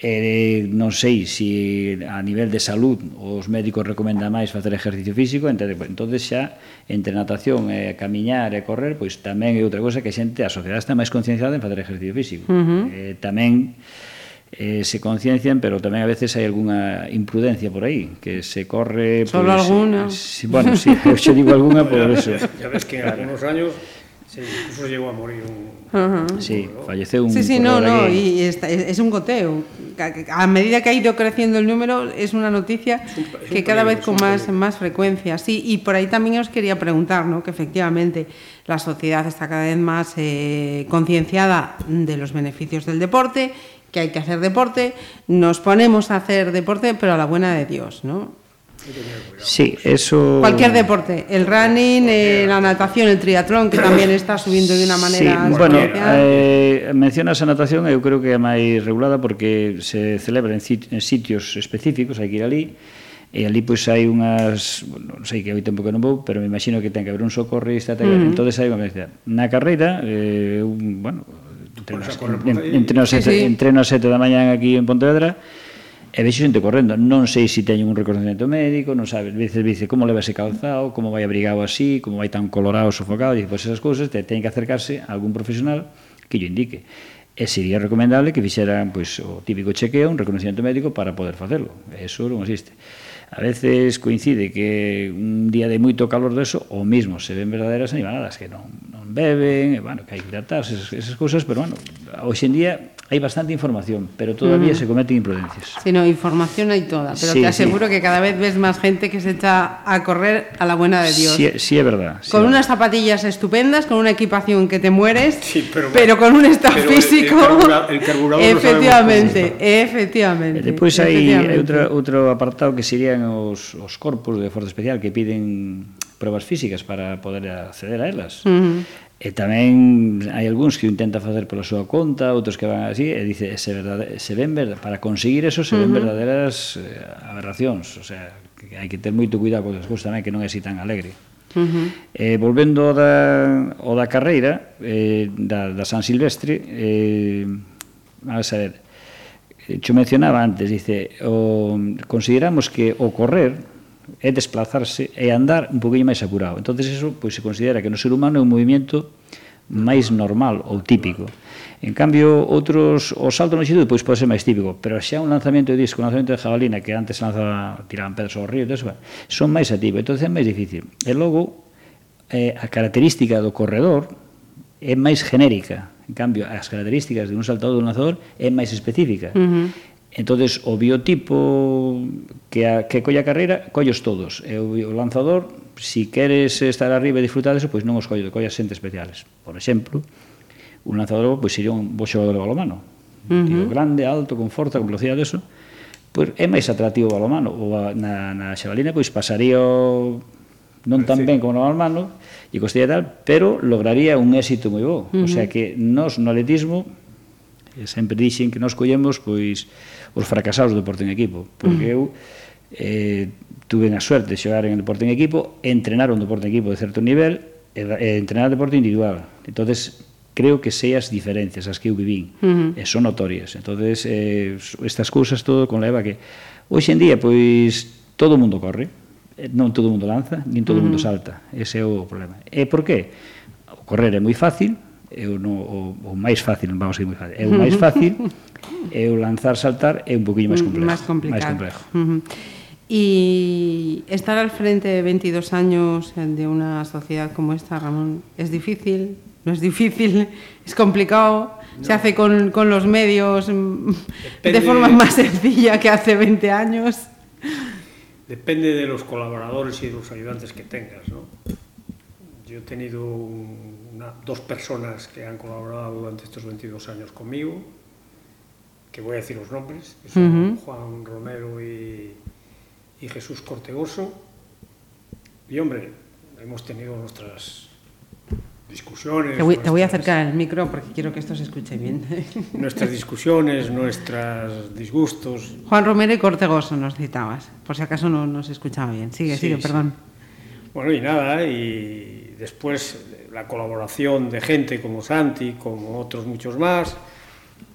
eh, non sei se si a nivel de salud os médicos recomendan máis facer exercicio físico, entón, entonces xa entre natación e eh, camiñar e correr, pois tamén é outra cousa que a xente, a sociedade está máis concienciada en facer exercicio físico. Uh -huh. eh, tamén eh, se conciencian, pero tamén a veces hai algunha imprudencia por aí, que se corre... Solo pues, alguna. Eh, si, bueno, si, sí, eu xe digo alguna por eso. Ya ves que en algunos años Sí, incluso llegó a morir un... Ajá. Sí, falleceu un Sí, sí, no, no, y está- es, es un goteo. A medida que ha ido creciendo el número, es una noticia un- es un que cada peligro, vez con más, peligro. más frecuencia. Sí, y por ahí también os quería preguntar, ¿no? Que efectivamente la sociedad está cada vez más eh, concienciada de los beneficios del deporte, que hay que hacer deporte, nos ponemos a hacer deporte, pero a la buena de Dios, ¿no? Sí, eso... Cualquier deporte, el running, eh, la natación, el triatlón, que también está subiendo de una manera... Sí, bueno, eh, mencionas a natación, eu creo que é máis regulada porque se celebra en, sit en sitios específicos, hai que ir ali, e ali pois hai unhas, non sei que hai tempo que non vou, pero me imagino que ten que haber un socorrista, ten, mm. entonces hai unha na carreira, eh, un, bueno, entreno, entreno, entreno, sí, sí. entreno a sete da mañan aquí en Pontevedra, E vexo xente correndo, non sei se teñen un reconocimiento médico, non sabes, veces dice como leva ese calzado, como vai abrigado así, como vai tan colorado, sofocado, dice, pois esas cousas, te teñen que acercarse a algún profesional que lle indique. E sería recomendable que fixeran pois, o típico chequeo, un reconocimiento médico para poder facelo. Eso non existe. A veces coincide que un día de moito calor de eso, o mismo se ven verdaderas animaladas que non, non beben, e, bueno, que hai que hidratarse, esas, esas cousas, pero, bueno, hoxe en día hai bastante información, pero todavía se cometen imprudencias. Sí, no, información hay toda, pero Sí, te sí. aseguro que cada vez ves más gente que se echa a correr a la buena de Dios. Sí, sí é verdad. Sí, con unas zapatillas estupendas, con una equipación que te mueres, Sí, pero- con un estado pero el- el físico. carbura- el carburador efectivamente, efectivamente. E depois hai, hai outro, outro apartado que serían os, os corpos de Forza Especial que piden probas físicas para poder acceder a elas. Ujú. E tamén hai algúns que o intenta facer pola súa conta, outros que van así, e dice, se, verdade, se ven verdad, para conseguir eso se ven uh -huh. verdaderas eh, aberracións, o sea, que hai que ter moito cuidado con as cousas tamén, que non é así tan alegre. Uh -huh. eh, volvendo ao da, ao da carreira eh, da, da San Silvestre eh, a saber eh, eu mencionaba antes dice o, consideramos que o correr é desplazarse e andar un poquinho máis apurado. Entonces eso pois se considera que no ser humano é un movimento máis normal ou típico. En cambio, outros, o salto no xito, pois pode ser máis típico, pero xa un lanzamento de disco, un lanzamento de jabalina, que antes lanza, tiraban pedras ao río, eso, son máis ativos, entón é máis difícil. E logo, eh, a característica do corredor é máis genérica, en cambio, as características de un saltador ou un lanzador é máis específica. Uh -huh Entonces o biotipo que, a, que colla a carreira, collos todos. E o, o lanzador, si queres estar arriba e disfrutar deso, pois non os collo, collas xente especiales. Por exemplo, un lanzador pois sería un bo xogador de balomano. Un uh -huh. tío grande, alto, con forza, con velocidade, eso. Pois é máis atractivo o balomano. O a, na, na xabalina, pois pasaría o non tan ben como no balomano, e costaría tal, pero lograría un éxito moi bo. Uh -huh. O sea que nos no atletismo sempre dixen que nos collemos pois os fracasados do deporte en equipo, porque mm. eu eh, tuve a suerte de xogar en el deporte en equipo, entrenar un deporte en equipo de certo nivel, e, e entrenar deporte individual. entonces creo que sei as diferencias as que eu vivín, uh -huh. e son notorias. entonces eh, estas cousas todo conleva que hoxe en día pois todo o mundo corre, eh, non todo o mundo lanza, nin todo o uh -huh. mundo mm-hmm. salta. Ese é o problema. E por qué? O correr é moi fácil, é o, no, o, o máis fácil, vamos a ir moi fácil, é o máis mm-hmm. fácil, e o lanzar saltar é un poquinho máis mm, complejo. Máis complicado. Máis complejo. Uh -huh. Y estar al frente de 22 años de una sociedad como esta, Ramón, es difícil, no es difícil, es complicado, no. se hace con, con los medios mm, Depende... de forma más sencilla que hace 20 años. Depende de los colaboradores y de los ayudantes que tengas, ¿no? Yo he tenido una, dos personas que han colaborado durante estos 22 años conmigo, que voy a decir los nombres, que son uh -huh. Juan Romero y, y Jesús Cortegoso. Y hombre, hemos tenido nuestras discusiones. Te voy, nuestras, te voy, a acercar el micro porque quiero que esto se escuche bien. Nuestras discusiones, nuestros disgustos. Juan Romero y Cortegoso nos citabas, por si acaso no nos escuchaba bien. Sigue, sí, sigue, sí. perdón. Bueno, y nada, y después la colaboración de gente como Santi, como otros muchos más,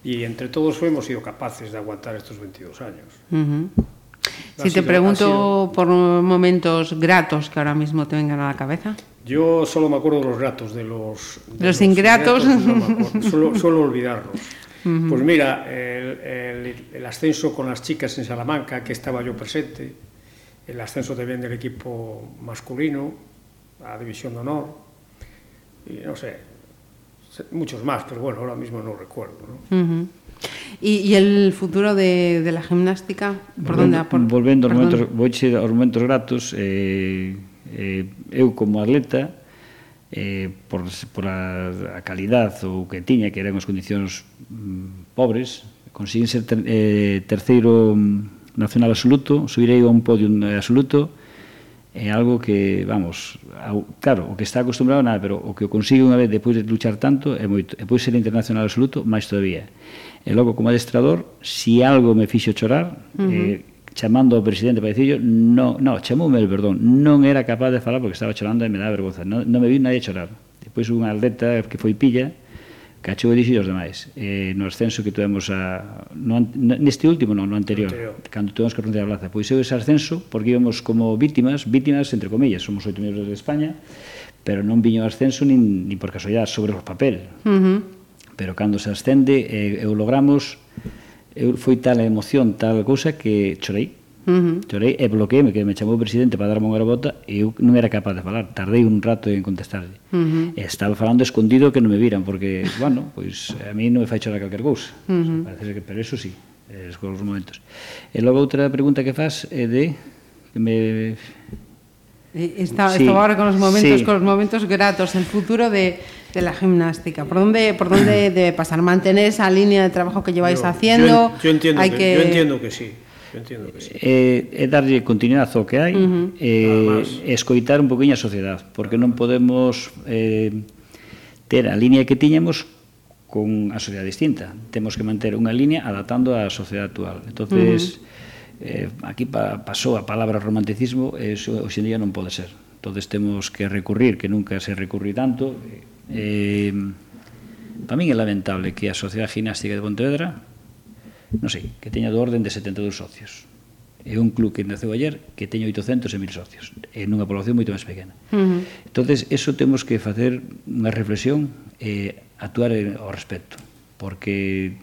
y entre todos hemos sido capaces de aguantar estos 22 años. Uh -huh. Si sido, te pregunto por momentos gratos que ahora mismo te vengan a la cabeza. Yo solo me acuerdo de los gratos, de los... De los, los ingratos. no suelo, suelo olvidarlos. Uh -huh. Pues mira, el, el, el, ascenso con las chicas en Salamanca, que estaba yo presente, el ascenso también del equipo masculino a División de Honor, y no sé, muchos más, pero bueno, ahora mismo no recuerdo. ¿no? Uh -huh. ¿Y, ¿Y, el futuro de, de la gimnástica? ¿Por volvendo, dónde? Por, volvendo aos momentos, vou aos momentos gratos, eh, eh, eu como atleta, eh, por, por a, a calidad ou que tiña, que eran as condicións mm, pobres, conseguín ser ter, eh, terceiro nacional absoluto, subirei a un podio eh, absoluto, é algo que, vamos, claro, o que está acostumbrado nada, pero o que o consigue unha vez depois de luchar tanto é moito, e pois ser internacional absoluto, máis todavía. E logo como adestrador, si algo me fixo chorar, uh -huh. eh, chamando ao presidente para dicirlo, no, no, chamoume el perdón, non era capaz de falar porque estaba chorando e me daba vergonza, non, non me vi nadie chorar. Depois unha atleta que foi pilla, cachou e dixi os demais. Eh, no ascenso que tuvemos a, no, neste último, non, no anterior, anterior, cando tuvemos que rondar a plaza. Pois eu ese ascenso, porque íbamos como vítimas, vítimas, entre comillas, somos oito miembros de España, pero non viño ascenso nin, nin por casualidade sobre o papel. Uh -huh. Pero cando se ascende, eh, eu logramos, eu, foi tal emoción, tal cousa, que chorei Uh -huh. Chorei e bloqueei que me chamou o presidente para darme unha bota e eu non era capaz de falar. Tardei un rato en contestarle. Uh -huh. E estaba falando escondido que non me viran, porque, bueno, pois a mí non me fai chorar calquer cousa. Uh -huh. Parece que, pero eso sí, es con os momentos. E logo outra pregunta que faz é de que me Está, sí, estaba ahora con los momentos, sí. con los momentos gratos, el futuro de, de la gimnástica. ¿Por dónde, por dónde debe pasar? Mantener esa línea de trabajo que lleváis yo, haciendo. Yo, yo entiendo Hay que, que, yo entiendo que sí. Entiendo que eh, sí. E, eh, e darlle continuidade ao que hai, uh -huh. e, escoitar un poquinho a sociedade, porque non podemos eh, ter a línea que tiñamos con a sociedade distinta. Temos que manter unha línea adaptando á sociedade actual. Entonces, uh -huh. eh, aquí pa, pasou a palabra romanticismo, e iso hoxendía non pode ser. Entonces temos que recurrir, que nunca se recurri tanto. Eh, eh para min é lamentable que a Sociedade gimnástica de Pontevedra non sei, que teña do orden de 72 socios. É un club que naceu ayer que teña 800 e 1000 socios, en unha población moito máis pequena. Uh -huh. Entonces, eso temos que facer unha reflexión e actuar ao respecto, porque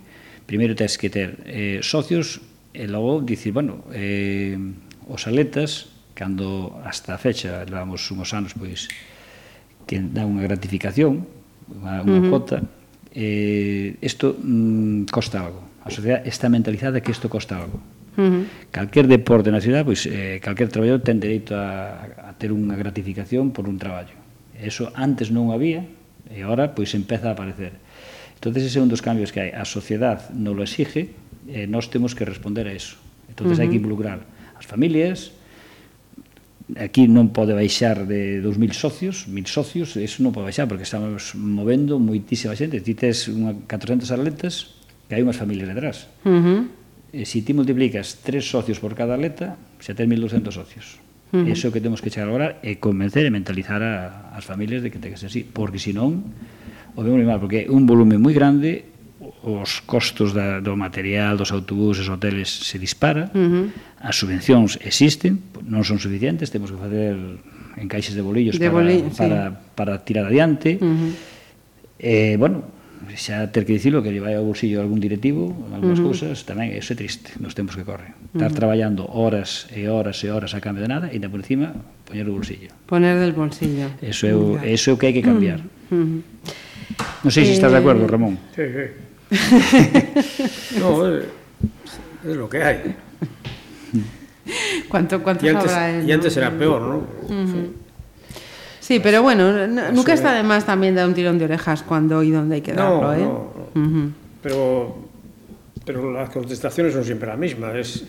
primeiro tens que ter eh, socios e logo dicir, bueno, eh, os atletas cando hasta a fecha levamos uns anos pois que dá unha gratificación, unha, unha uh -huh. cota, eh, isto mm, costa algo A sociedade está mentalizada que isto costa algo. Uh -huh. Calquer deporte na cidade, pois, eh, calquer traballador ten dereito a, a ter unha gratificación por un traballo. Eso antes non había e agora pois empeza a aparecer. Entonces ese é un dos cambios que hai. A sociedade non lo exige e eh, nós temos que responder a eso. Entonces uh -huh. hai que involucrar as familias, aquí non pode baixar de 2000 socios, 1000 socios, eso non pode baixar porque estamos movendo moitísima xente. Ti tes unha 400 atletas, que hai unhas familias detrás. Uh -huh. E se ti multiplicas tres socios por cada atleta, xa tens 1.200 socios. Uh -huh. Eso que temos que chegar agora é convencer e mentalizar a, as familias de que ten que ser así, porque senón o vemos mal, porque é un volume moi grande os costos da, do material, dos autobuses, hoteles se dispara, uh -huh. as subvencións existen, non son suficientes, temos que facer encaixes de bolillos de para, boli para, sí. para, para tirar adiante. Uh -huh. eh, bueno, xa ter que dicilo que lle vai ao bolsillo algún directivo, algunhas uh -huh. cousas, tamén é é triste nos tempos que corren. Estar uh -huh. traballando horas e horas e horas a cambio de nada e da por encima poñer o bolsillo. Poner del bolsillo. Eso é o, eso é o que hai que cambiar. Uh -huh. Non sei se estás eh... de acordo, Ramón. Sí, sí. no, é, é lo que hai. ¿Cuánto, cuánto y antes, habrá él, Y antes ¿no? era peor, ¿no? Uh -huh. sí. Pero bueno, nunca está de más también dar un tirón de orejas cuando y dónde hay que darlo, no, ¿eh? No. Uh -huh. Pero, pero las contestaciones son siempre las mismas. Es,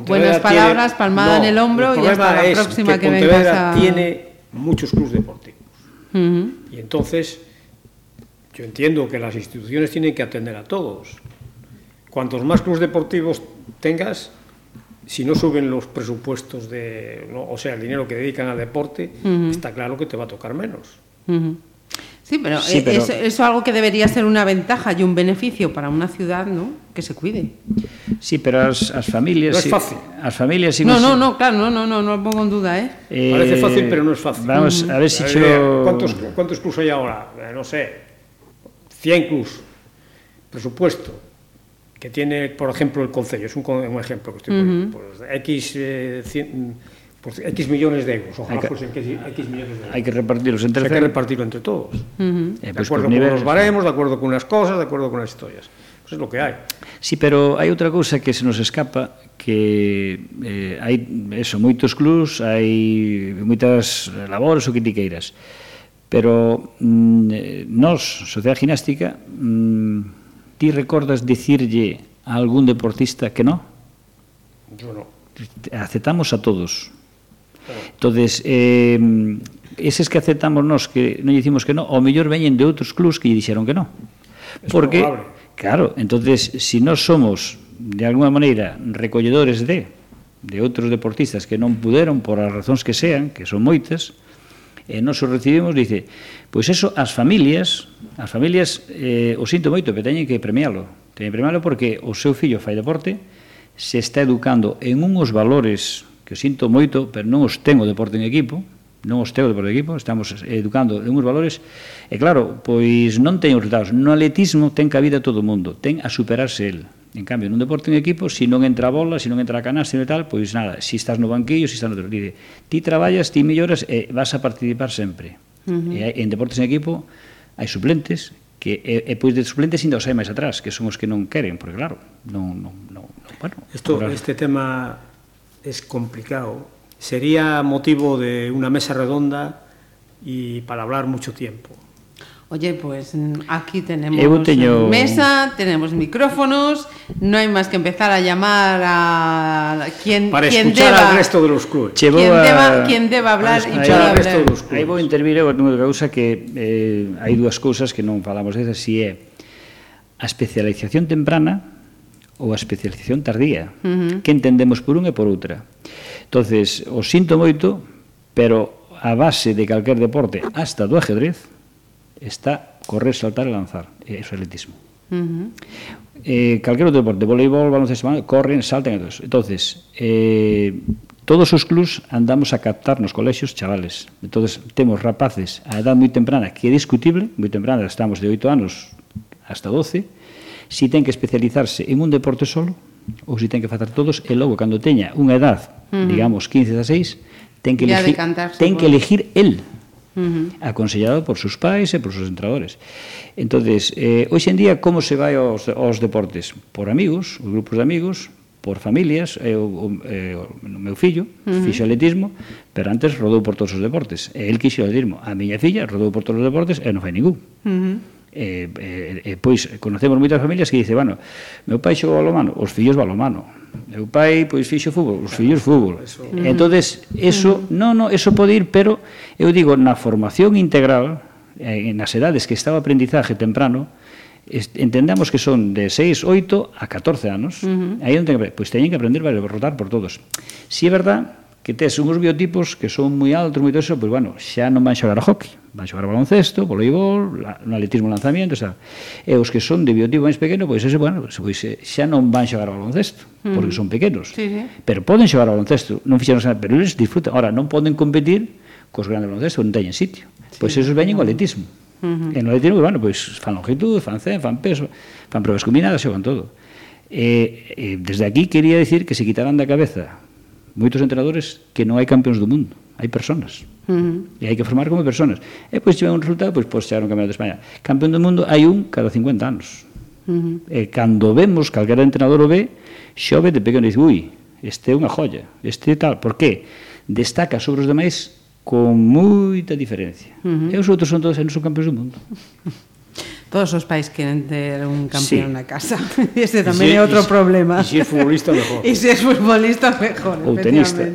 Buenas palabras, tiene, palmada en el hombro el y hasta la próxima que, que vengas a... tiene muchos clubes deportivos. Uh -huh. Y entonces, yo entiendo que las instituciones tienen que atender a todos. Cuantos más clubes deportivos tengas, si no suben los presupuestos de, ¿no? o sea, el dinero que dedican al deporte, uh -huh. está claro que te va a tocar menos. Uh -huh. Sí, pero, sí, eh, pero... Eso, es algo que debería ser una ventaja y un beneficio para una ciudad, ¿no? Que se cuide. Sí, pero as, as familias... No es fácil. As familias... Si no, no, no, claro, no, no, no, no lo pongo en duda, ¿eh? eh Parece fácil, pero no es fácil. Vamos, a ver si yo... ¿Cuántos, ¿Cuántos clubs hay ahora? Eh, no sé, 100 clubs. Presupuesto, que tiene, por ejemplo, el Concello, es un, un ejemplo que estoy poniendo, uh -huh. por X, eh, cien, por X millones de euros, ojalá que, fuesen X millones de euros. Hay que repartirlos entre o sea, Hay que repartirlo entre todos, uh eh, -huh. de pues acuerdo con niveles, los baremos, de acuerdo con unas cosas, de acuerdo con las historias. Pues es lo que hai. Sí, pero hai outra cousa que se nos escapa que eh, hai eso, moitos clubs, hai moitas labores ou critiqueiras. Pero mm, eh, nós, Sociedade Ginástica, mm, ti recordas dicirlle a algún deportista que no? Yo no. Aceptamos a todos. Entonces, eh, eses que aceptamos nós que non dicimos que no, ao mellor veñen de outros clubs que lle dixeron que no. Es Porque, probable. claro, entonces, si nós somos, de alguna maneira, recolledores de de outros deportistas que non puderon por as razóns que sean, que son moitas, e nos o recibimos, dice, pois eso as familias, as familias eh, o sinto moito, pero teñen que premialo. Teñen que premialo porque o seu fillo fai deporte, se está educando en unhos valores que o sinto moito, pero non os ten o deporte en equipo, non os teo por equipo, estamos educando en uns valores, e claro, pois non ten resultados. No atletismo ten cabida todo o mundo, ten a superarse el. En cambio, nun deporte en equipo, se si non entra a bola, se si non entra a canasta e tal, pois nada, se si estás no banquillo, se si estás no outro. Dire, ti traballas, ti melloras e vas a participar sempre. Uh -huh. e, en deportes en equipo hai suplentes, que e, e pois de suplentes ainda os hai máis atrás, que son os que non queren, porque claro, non, non, non, non bueno. Esto, claro. Este tema es complicado. Sería motivo de una mesa redonda y para hablar mucho tiempo. Oye, pues mm, aquí tenemos teño... mesa, tenemos micrófonos, no hai máis que empezar a llamar a quien para quien escuchar deba, al resto de los clubes. Quien, a... deba, quien deba hablar para escuchar al resto dos clubes. Aí vou intervir eu nunha causa que eh, hai dúas cousas que non falamos desas, si é a especialización temprana ou a especialización tardía. Uh -huh. Que entendemos por un e por outra. Entonces, o sinto moito, pero a base de calquer deporte, hasta do ajedrez, está correr, saltar e lanzar. Eh, eso é atletismo. Uh -huh. eh, calquer outro deporte, voleibol, baloncesto, corren, saltan e todos. Entonces, eh, todos os clubs andamos a captar nos colexios chavales. Entonces, temos rapaces a edad moi temprana, que é discutible, moi temprana, estamos de 8 anos hasta 12, si ten que especializarse en un deporte solo, ou si ten que facer todos, e logo, cando teña unha edad, uh -huh. digamos, 15 a 6, ten que elegir, ten que elegir el Uh -huh. aconsellado por sus pais e por sus entradores. Entonces, eh, hoxe en día, como se vai aos, aos deportes? Por amigos, os grupos de amigos, por familias, eh, o, o, eh, o meu fillo uh -huh. fixo atletismo, pero antes rodou por todos os deportes. E el quixo atletismo. A miña filla rodou por todos os deportes e non fai ningún. Uh -huh. E, e, e pois conocemos moitas familias que dice, bueno, meu pai xogou balomano, os fillos balomano. Meu pai pois fixo fútbol, os fillos fútbol. Eso. Mm. Entonces, eso, mm. no, no, eso pode ir, pero eu digo, na formación integral, eh, nas edades que estaba aprendizaje temprano, entendamos que son de 6, 8 a 14 anos, uh -huh. aí onde, pois teñen que aprender a rotar por todos. Si é verdad que tes uns biotipos que son moi altos, moito eso, pois, bueno, xa non van xogar a hockey, van xogar baloncesto, voleibol, no atletismo lanzamiento, xa. E os que son de biotipo máis pequeno, pois ese, bueno, pois, eh, xa non van xogar a baloncesto, mm. porque son pequenos. Sí, sí. Pero poden xogar a baloncesto, non fixeron nada, pero eles disfrutan. Ahora, non poden competir cos grandes baloncesto, non teñen sitio. Pois sí. Pois esos veñen no. o atletismo. Uh -huh. En o atletismo, bueno, pois fan longitud, fan zen, fan peso, fan probas combinadas, xogan todo. E, eh, eh, desde aquí quería decir que se quitaran da cabeza moitos entrenadores que non hai campeóns do mundo, hai personas. Uh -huh. E hai que formar como personas. E pois tiven un resultado, pois pois ser un campeonato de España. Campeón do mundo hai un cada 50 anos. Uh -huh. E cando vemos, calquera entrenador o ve, xove de pequeno e dice, ui, este é unha joya, este tal. Por que? Destaca sobre os demais con moita diferencia. Uh -huh. E os outros son todos, non son campeóns do mundo. Todos os pais queren ter un campeón sí. na casa. Ese tamén si, é outro problema. E se é futbolista, mejor. E se é futbolista, mejor, Ou tenista.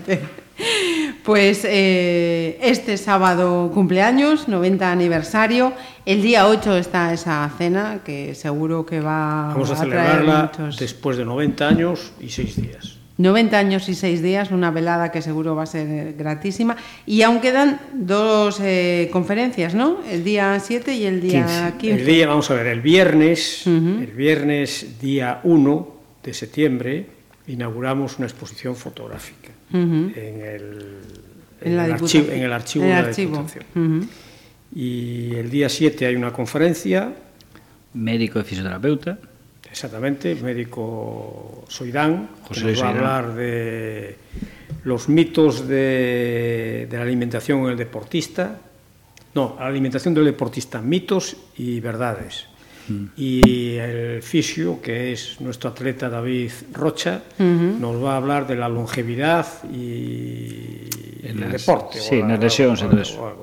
Pues eh, este sábado cumpleaños, 90 aniversario. El día 8 está esa cena que seguro que va Vamos a, a celebrarla muchos... después de 90 años y 6 días. 90 años y 6 días, una velada que seguro va a ser gratísima. Y aún quedan dos eh, conferencias, ¿no? El día 7 y el día 15. 15. El día, vamos a ver, el viernes, uh -huh. el viernes día 1 de septiembre, inauguramos una exposición fotográfica uh -huh. en, el, en, en, el archivo, en, el, archivo, en el de archivo. la Diputación. Uh -huh. Y el día 7 hay una conferencia. Médico y fisioterapeuta. Exactamente, médico Soidán, José que nos va a hablar de los mitos de, de la alimentación en el deportista. No, la alimentación del deportista, mitos y verdades. Mm. Y el fisio, que es nuestro atleta David Rocha, uh -huh. nos va a hablar de la longevidad y en el deporte. Sí, nas lesións e todo eso. Uh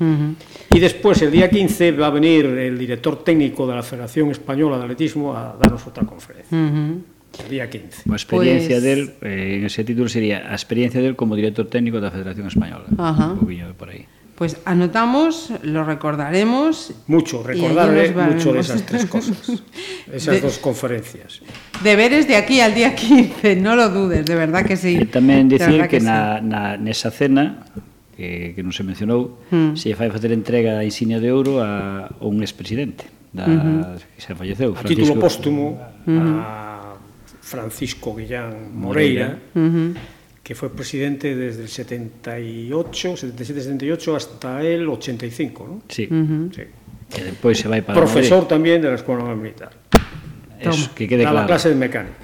-huh. E despois, el día 15, va a venir el director técnico da Federación Española de Atletismo a darnos outra conferencia. Uh -huh. El día 15. A experiencia pues... del, eh, ese título sería a experiencia del como director técnico da Federación Española. Ajá. Uh -huh. Un poquinho por aí. Pues anotamos, lo recordaremos. Mucho, recordaré mucho de esas tres cosas, esas de, dos conferencias. Deberes de aquí al día 15, no lo dudes, de verdad que sí. E tamén dicir que, que na, sí. na, nesa cena, que, que non se mencionou, mm. se fai facer entrega da insignia de ouro a, a un expresidente da, uh -huh. que se falleceu. A título póstumo uh -huh. a Francisco Guillán Moreira, Moreira. Uh -huh que fue presidente desde el 78, 77-78 hasta el 85, ¿no? Sí. Uh -huh. sí. Que despois se vai para Profesor Madrid. tamén de la Escuela Militar. Eso, que quede claro. clase de mecánica.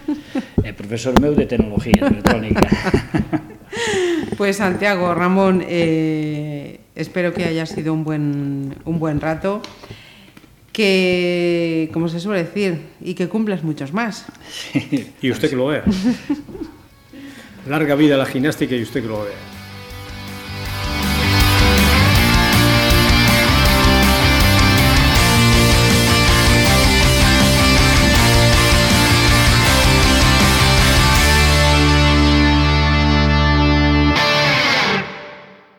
é profesor meu de tecnología electrónica. pues Santiago, Ramón, eh, espero que haya sido un buen, un buen rato que, como se suele decir, y que cumplas muchos más. Sí, y usted que lo vea. Larga vida a la gimnástica y usted que lo vea.